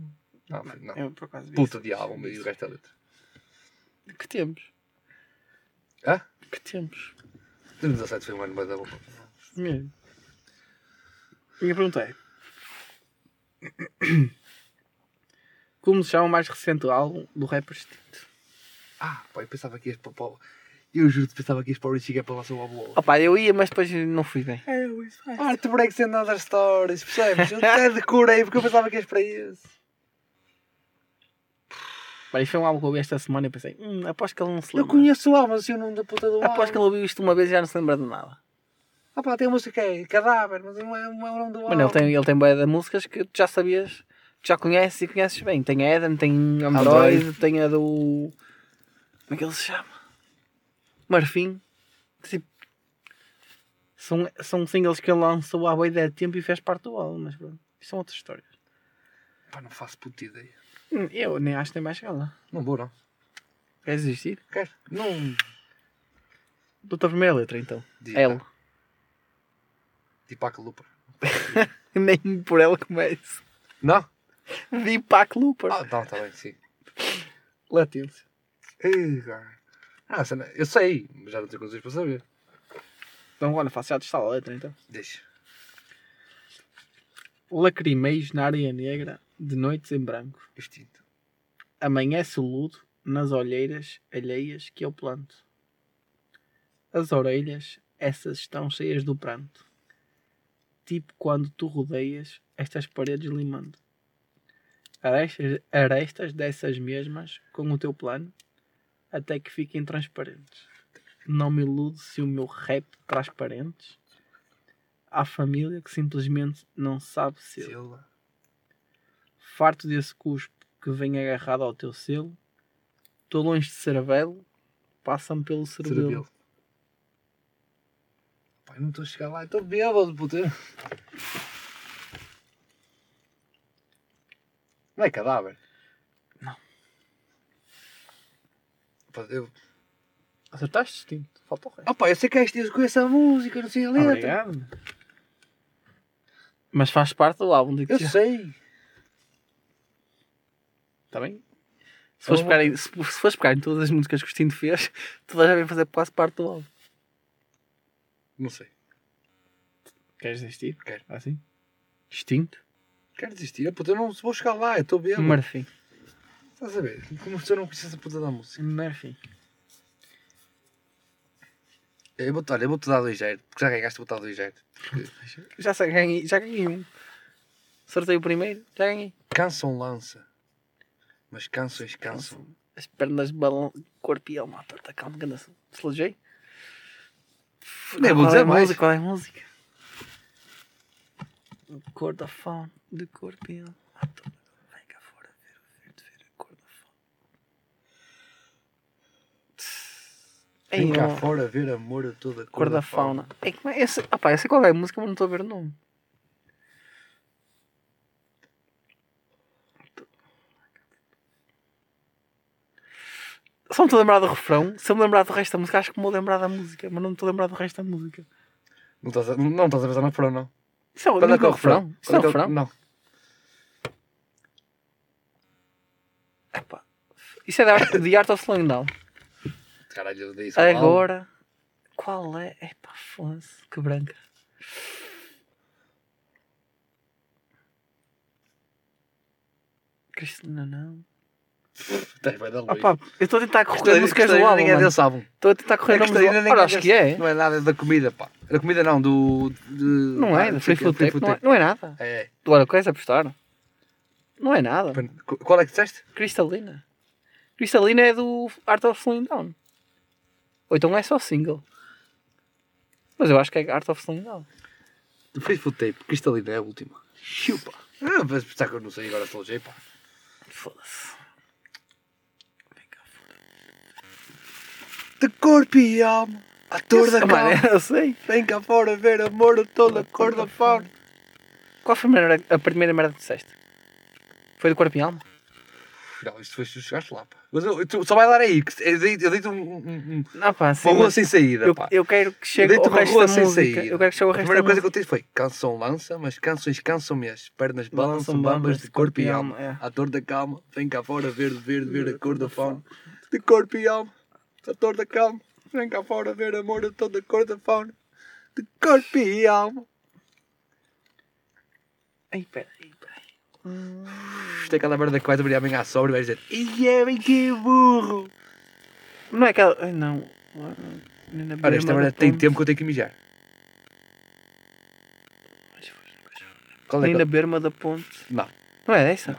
Não, foi- não. Eu por acaso vi Puta de hoje, álbum, e o resto é letra. hoje. Que tempos? Hã? Que tempos? 2017 foi um ano mais da bom. Mesmo. Minha pergunta é: Como se chama o mais recente álbum do rapper extinto? Ah, pá, eu pensava que ias para o. Eu juro que pensava que ias para o Richie para lançar o álbum. Opa, eu ia, mas depois não fui bem. Art Breaks and Other Stories, percebes? Eu até decorei porque eu pensava que ias para isso. Mas isto foi um álbum que eu ouvi esta semana e pensei: Hum, aposto que ele não se Eu lembra. conheço o álbum, assim o nome da puta do álbum. Aposto que ele ouviu isto uma vez e já não se lembra de nada. Ah pá, tem a música que é Cadáver, mas não é, não é o nome do álbum. Mano, ele tem, ele tem bué de músicas que tu já sabias, que já conheces e conheces bem. Tem a Eden, tem Android, Android. tem a do. Como é que ele se chama? Marfim. Tipo, são, são singles que ele lançou há boa ideia de tempo e fez parte do álbum, mas pronto. Isso são outras histórias. Pá, não faço puta ideia. Hum, Eu nem acho que tem mais chegar lá. Não vou, não. Queres existir? Quer? Não. Doutor primeira letra então. Diz, L. Deepak Looper. *laughs* Nem por ela começa. Não? Deepak Looper. Ah, não, está bem, sim. Cara. Ah, cena- eu sei, mas já não tenho condições para saber. Então, olha, faço já testar a letra então. Deixa. Lacrimeios na areia negra, de noites em branco. Extinto. Amanhece o luto nas olheiras alheias que eu planto. As orelhas, essas estão cheias do pranto. Tipo quando tu rodeias estas paredes limando. Arestas, arestas dessas mesmas com o teu plano, até que fiquem transparentes. Não me ilude se o meu rap traz parentes. Há família que simplesmente não sabe ser. Silva. Farto desse cuspo que vem agarrado ao teu selo, estou longe de ser belo, passa-me pelo cerebelo. Cerebelo. Pai, não estou a chegar lá, estou bêbado, puta. Não é cadáver? Não. Eu... Acertaste distinto, falta o resto. Pá, eu sei que é este, eu conheço a música, não sei a letra. Obrigado. Mas faz parte do álbum, digo Eu sei. Está bem? Se fores É uma- pegar, em- se, se fores pegar em todas as músicas que o Stinto fez, *laughs* tu vais já fazer quase parte do álbum. Não sei. Queres desistir? Quero. Assim? Extinto? Quero desistir. Puta, eu não vou chegar lá, eu estou bem. Murphy. Estás a ver? Como se eu não conhecesse a puta da música. Murphy. Eu vou-te olha, eu vou-te dar 2-0. Porque já ganhaste, vou-te dar 2-0. Já, sei, ganhei, já ganhei um. Sorteio o primeiro, já ganhei. Canção lança. Mas canções cansam. As pernas balão, corpo e alma torta, calma, ganda Slogei? Nem vou dizer é mais. música? Qual é a música? Cor da fauna, de à torta. Vem cá fora ver o verde, ver a cor da fauna. Vem cá fora ver amor a toda a Cor da fauna. É, como é esse? Ah pá, eu sei qual é a música, mas não estou a ver o nome. Só me estou a lembrar do refrão. Se eu me lembrar do resto da música, acho que me vou lembrar da música, mas não me estou a lembrar do resto da música. Não estás a, não estás a pensar no refrão, não. Isso é o Quando é que é o refrão? Isso é o é é refrão? Não. Epá. Isso é da Art, The Art of Slowing Down. Caralho, eu dei isso ao álbum. Agora, qual é? Epá, foda-se, que branca. Cristina, não. Luz. Ah eu estou a tentar correr músicas do álbum. ninguém desse álbum. Estou a tentar correr É nomes do álbum. acho que é. Não é nada da comida, pá. Da comida não, do... De... Não é, da não Free Food Tape. Não é, Tape. não é nada. É. Tu agora queres apostar? Não é nada. Qual é que disseste? Cristalina. Cristalina é do Art of Slowing Down. Ou então é só single. Mas eu acho que é Art of Slowing Down. Do Free Food Tape. Cristalina é a última. Chupa. Ah, mas pensar que eu não sei agora sou J, pá. Foda-se. De corpo e alma. Ator da calma. eu sei. Vem cá fora ver amor a toda a cor da fauna. Qual foi a primeira, a primeira merda que disseste? Foi do corpo e alma? Não, isto foi se tu chegaste lá, pá. Mas eu, tu, só vai dar aí. que Eu dei- eu dei-te um, um, um, Não, pá, sim, uma rua mas sem saída, eu, pá. eu quero que chegue Deito o uma resto da sem música. saída. Eu quero que chegue o A resto primeira da coisa que eu disse foi canção lança, mas canções cansam-me as pernas balançam Balançam bambas de corpo e alma. é. Ator da calma, vem cá fora ver, ver, ver a cor da fauna. De corpo e alma, ator da calma, vem cá fora ver amor a toda a cor da fauna. De corpo e alma. Ai, peraí, peraí. Isto é aquela merda que vais abrir amanhã à sobra e vais dizer Ih, é bem que burro. Não é aquela. Ai, não. Olha, esta merda tem tempo que eu tenho que mijar. Qual é Nem que na berma da ponte. Não. Não é essa?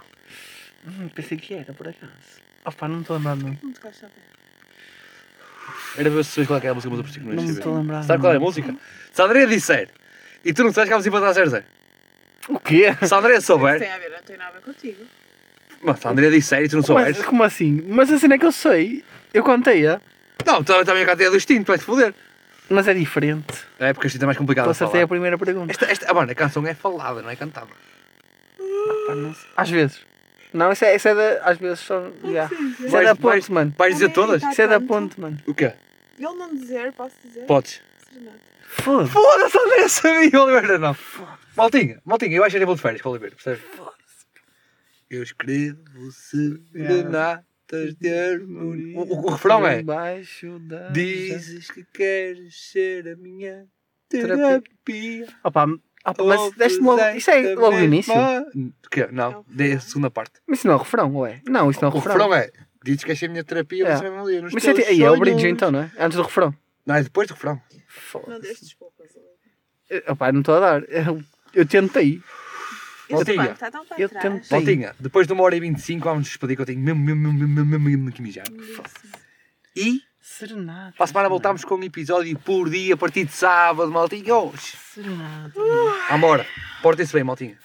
Hum, pensei que era, por acaso. Opa, não estou a lembrar, não. Não te vais saber. Era ver se sabes qual é que é a música, mas eu preciso que não Não me saber. estou a lembrar. Sabe qual é a música? Se a Andrea disser e tu não sabes que a música para dar 0 0 O quê? Se a Andrea Isso souber, tem a ver, não tem nada a ver contigo. mas se a Andrea disser e tu não Como, souberes, como assim? Mas a cena é que eu sei. Eu contei-a. não, também também a cadeia do instinto, vai-te foder. Mas é diferente. É porque isto é mais complicado Eu a falar. acertei a primeira pergunta. Esta, esta, ah, mano, a canção é falada, não é cantada. Pá, não sei. Às vezes. Não, isso é, isso é da. Às vezes só. Yeah. Isso é Vais- da ponte, vais- mano. Vais dizer todas? tá- Isso é da ponte, mano. O quê? Ele não dizer, posso dizer? Podes. Serenata. Foda-se. Foda-se, a Andrea sabia, *laughs* Oliveira, não. Maltinha, maltinha, eu acho que era bom de férias para o Oliveira, percebes? Eu escrevo serenatas de harmonia. O, o, o refrão é da. Dizes que queres ser a minha Terapia. terapia. Opa, opa, mas deste logo. Isso é logo no início. O quê? Não, dei a segunda parte. Mas isso não é o refrão, ué? Não, isso não é o O refrão. refrão é Dizes que queres ser a minha terapia, É. você é nos Mas isso é, aí é o bridge então, não é? Antes do refrão. Não, é depois do refrão. Não Foda-se. deste desculpas. Eh, Opa, não estou a dar. Eu, eu tentei. Para eu tentei. Sim. Maltinha, depois de uma hora e 25 vamos nos despedir que eu tenho mesmo, mesmo, mesmo, mesmo, mesmo, mesmo que mijar. E Serenata. para a semana voltamos com um episódio por dia a partir de sábado, maltinha. Oh, Serenata. Amora, portem-se bem, maltinha.